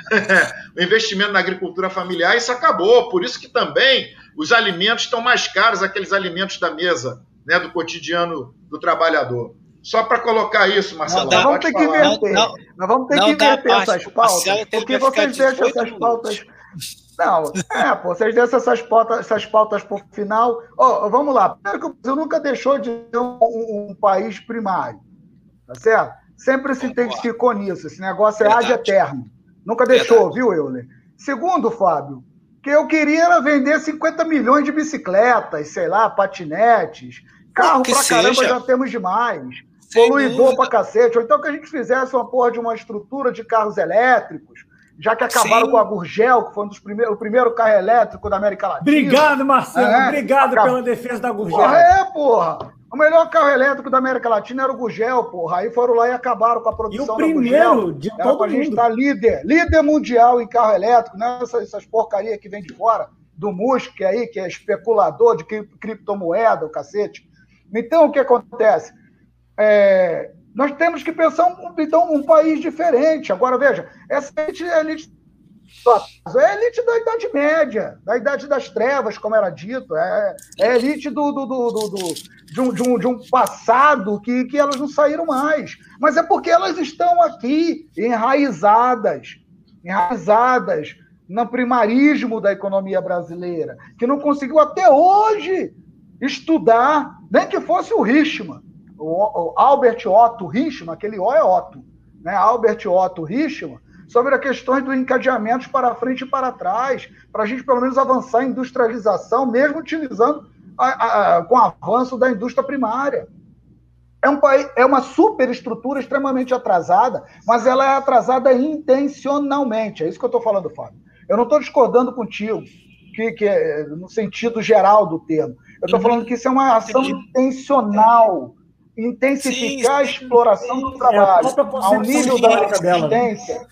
o investimento na agricultura familiar e isso acabou. Por isso que também os alimentos estão mais caros, aqueles alimentos da mesa né, do cotidiano do trabalhador. Só para colocar isso, Marcelo. Nós vamos ter que inverter. Não, não, nós vamos ter que inverter essas pautas, porque vocês deixam essas pautas. Não, é, pô, vocês deixam essas pautas, essas pautas por final. Oh, vamos lá. Primeiro que o Brasil nunca deixou de ser um, um, um país primário. Tá certo? Sempre se intensificou nisso. Esse negócio é ad eterno. Nunca deixou, Verdade. viu, Euler? Segundo, Fábio, que eu queria era vender 50 milhões de bicicletas, sei lá, patinetes, carro pra seja. caramba já temos demais, poluidor pra cacete, ou então que a gente fizesse uma porra de uma estrutura de carros elétricos, já que acabaram Sim. com a Gurgel, que foi um dos primeiros, o primeiro carro elétrico da América Latina. Obrigado, Marcelo. É, obrigado pela defesa da Gurgel. Porra, é, porra. O melhor carro elétrico da América Latina era o Gurgel, porra. Aí foram lá e acabaram com a produção e o primeiro de era todo mundo. A gente estar tá líder, líder mundial em carro elétrico, né? Essas, essas porcarias que vem de fora, do Musk aí, que é especulador de criptomoeda, o cacete. Então, o que acontece? É, nós temos que pensar um, então, um país diferente. Agora, veja, essa elite, é a elite é a elite da Idade Média, da Idade das Trevas, como era dito. É, é a elite do, do, do, do, de, um, de, um, de um passado que, que elas não saíram mais. Mas é porque elas estão aqui, enraizadas, enraizadas no primarismo da economia brasileira, que não conseguiu até hoje estudar, nem que fosse o Richman o, Albert Otto Richman, aquele O é Otto, né? Albert Otto Richman, sobre as questões dos encadeamentos para frente e para trás, para a gente pelo menos avançar em industrialização, mesmo utilizando a, a, com o avanço da indústria primária. É, um país, é uma superestrutura extremamente atrasada, mas ela é atrasada intencionalmente. É isso que eu estou falando, Fábio. Eu não estou discordando contigo, que, que é, no sentido geral do termo. Eu estou uhum. falando que isso é uma ação intencional intensificar sim, a exploração do trabalho é ao nível da assistência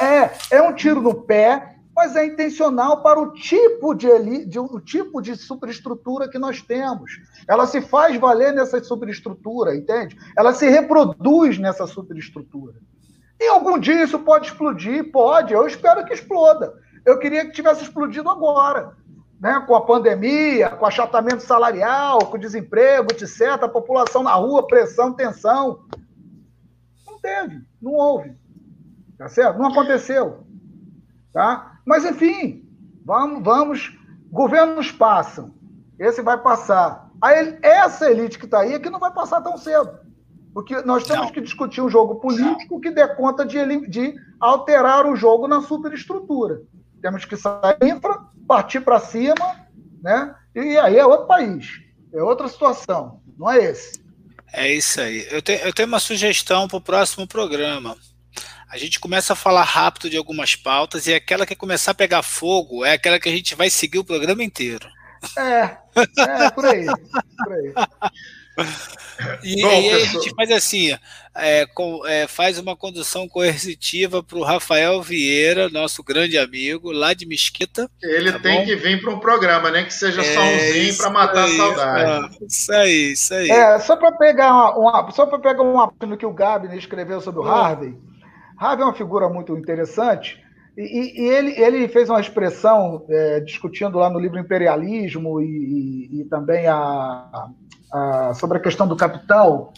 é, é um tiro no pé, mas é intencional para o tipo de, de, o tipo de superestrutura que nós temos. Ela se faz valer nessa superestrutura, entende? Ela se reproduz nessa superestrutura. E algum dia isso pode explodir? Pode, eu espero que exploda. Eu queria que tivesse explodido agora né, com a pandemia, com achatamento salarial, com desemprego, etc., a população na rua, pressão, tensão. Não teve, não houve. Tá certo? Não aconteceu. Tá? Mas, enfim, vamos, vamos. Governos passam. Esse vai passar. Aí, essa elite que está aí é que não vai passar tão cedo. Porque nós temos não. que discutir um jogo político que dê conta de, de alterar o jogo na superestrutura. Temos que sair infra, partir para cima, né? E aí é outro país, é outra situação, não é esse. É isso aí. Eu, te, eu tenho uma sugestão para o próximo programa. A gente começa a falar rápido de algumas pautas e aquela que começar a pegar fogo é aquela que a gente vai seguir o programa inteiro. É, é por aí. Por aí. E, Bom, aí a gente faz assim, é, com, é, faz uma condução coercitiva para o Rafael Vieira, nosso grande amigo, lá de Mesquita. Ele tá tem bom? que vir para um programa, né? Que seja é, só umzinho para matar aí, a saudade. Isso aí, isso aí. É, só para pegar uma, uma, só para pegar uma no que o Gabi escreveu sobre o Harvey. Harvey é uma figura muito interessante. E, e, ele, ele fez uma expressão é, discutindo lá no livro Imperialismo e, e, e também a, a, sobre a questão do capital,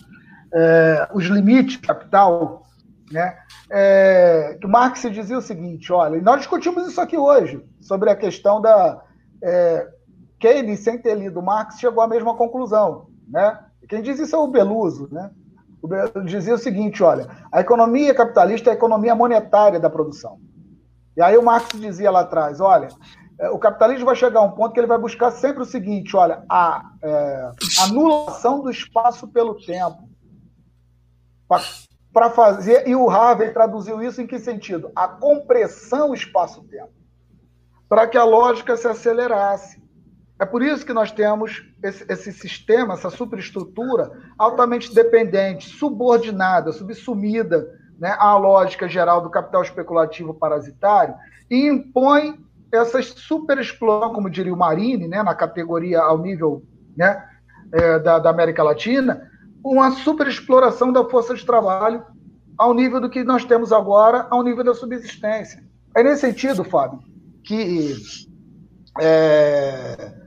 é, os limites do capital, né? É, que Marx dizia o seguinte: olha, nós discutimos isso aqui hoje, sobre a questão da. É, Keynes, sem ter lido Marx, chegou à mesma conclusão. Né? Quem diz isso é o Beluso. Né? Dizia o seguinte: olha, a economia capitalista é a economia monetária da produção. E aí o Marx dizia lá atrás: olha, é, o capitalismo vai chegar a um ponto que ele vai buscar sempre o seguinte: olha, a é, anulação do espaço pelo tempo. Para fazer, e o Harvey traduziu isso em que sentido? A compressão espaço-tempo. Para que a lógica se acelerasse. É por isso que nós temos esse, esse, sistema, essa superestrutura altamente dependente, subordinada, subsumida né, à lógica geral do capital especulativo parasitário e impõe essa superexplosão, como diria o Marini, né, na categoria ao nível né, é, da, da, América Latina, uma superexploração da força de trabalho ao nível do que nós temos agora, ao nível da subsistência. É nesse sentido, Fábio, que é,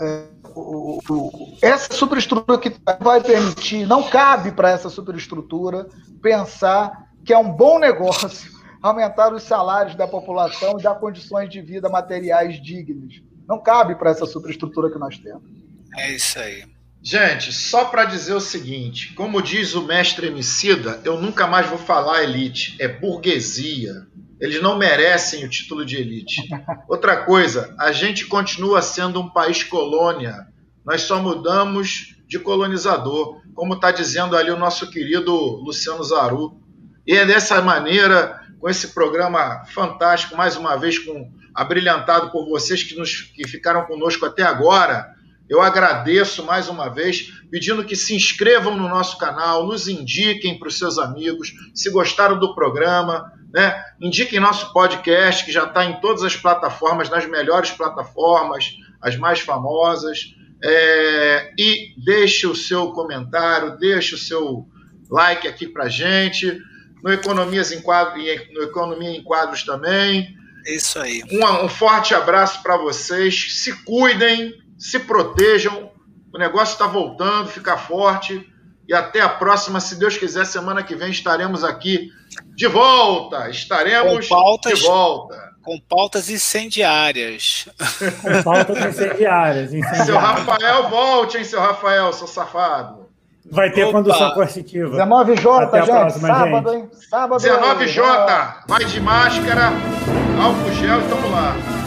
é, o, o, essa superestrutura que vai permitir, não cabe para essa superestrutura pensar que é um bom negócio aumentar os salários da população e dar condições de vida materiais dignas. Não cabe para essa superestrutura que nós temos. É isso aí. Gente, só para dizer o seguinte, como diz o mestre Emicida, eu nunca mais vou falar elite, é burguesia. Eles não merecem o título de elite. Outra coisa, a gente continua sendo um país colônia. Nós só mudamos de colonizador, como está dizendo ali o nosso querido Luciano Zaru. E é dessa maneira com esse programa fantástico, mais uma vez com abrilhantado por vocês que, nos, que ficaram conosco até agora. Eu agradeço mais uma vez, pedindo que se inscrevam no nosso canal, nos indiquem para os seus amigos, se gostaram do programa, né? Indiquem nosso podcast, que já está em todas as plataformas, nas melhores plataformas, as mais famosas. É, e deixe o seu comentário, deixe o seu like aqui para gente. No Economias em Quadros, no Economia em Quadros também. Isso aí. Um, um forte abraço para vocês. Se cuidem, se protejam. O negócio está voltando, fica forte. E até a próxima, se Deus quiser, semana que vem estaremos aqui de volta. Estaremos pautas, de volta. Com pautas incendiárias. Com pautas incendiárias, incendiárias. Seu Rafael, volte, hein, seu Rafael, seu safado. Vai ter Opa. condução coercitiva. 19J, Até gente. Próxima, sábado, gente. hein? Sábado. 19J. Vai de máscara, álcool gel e tamo lá.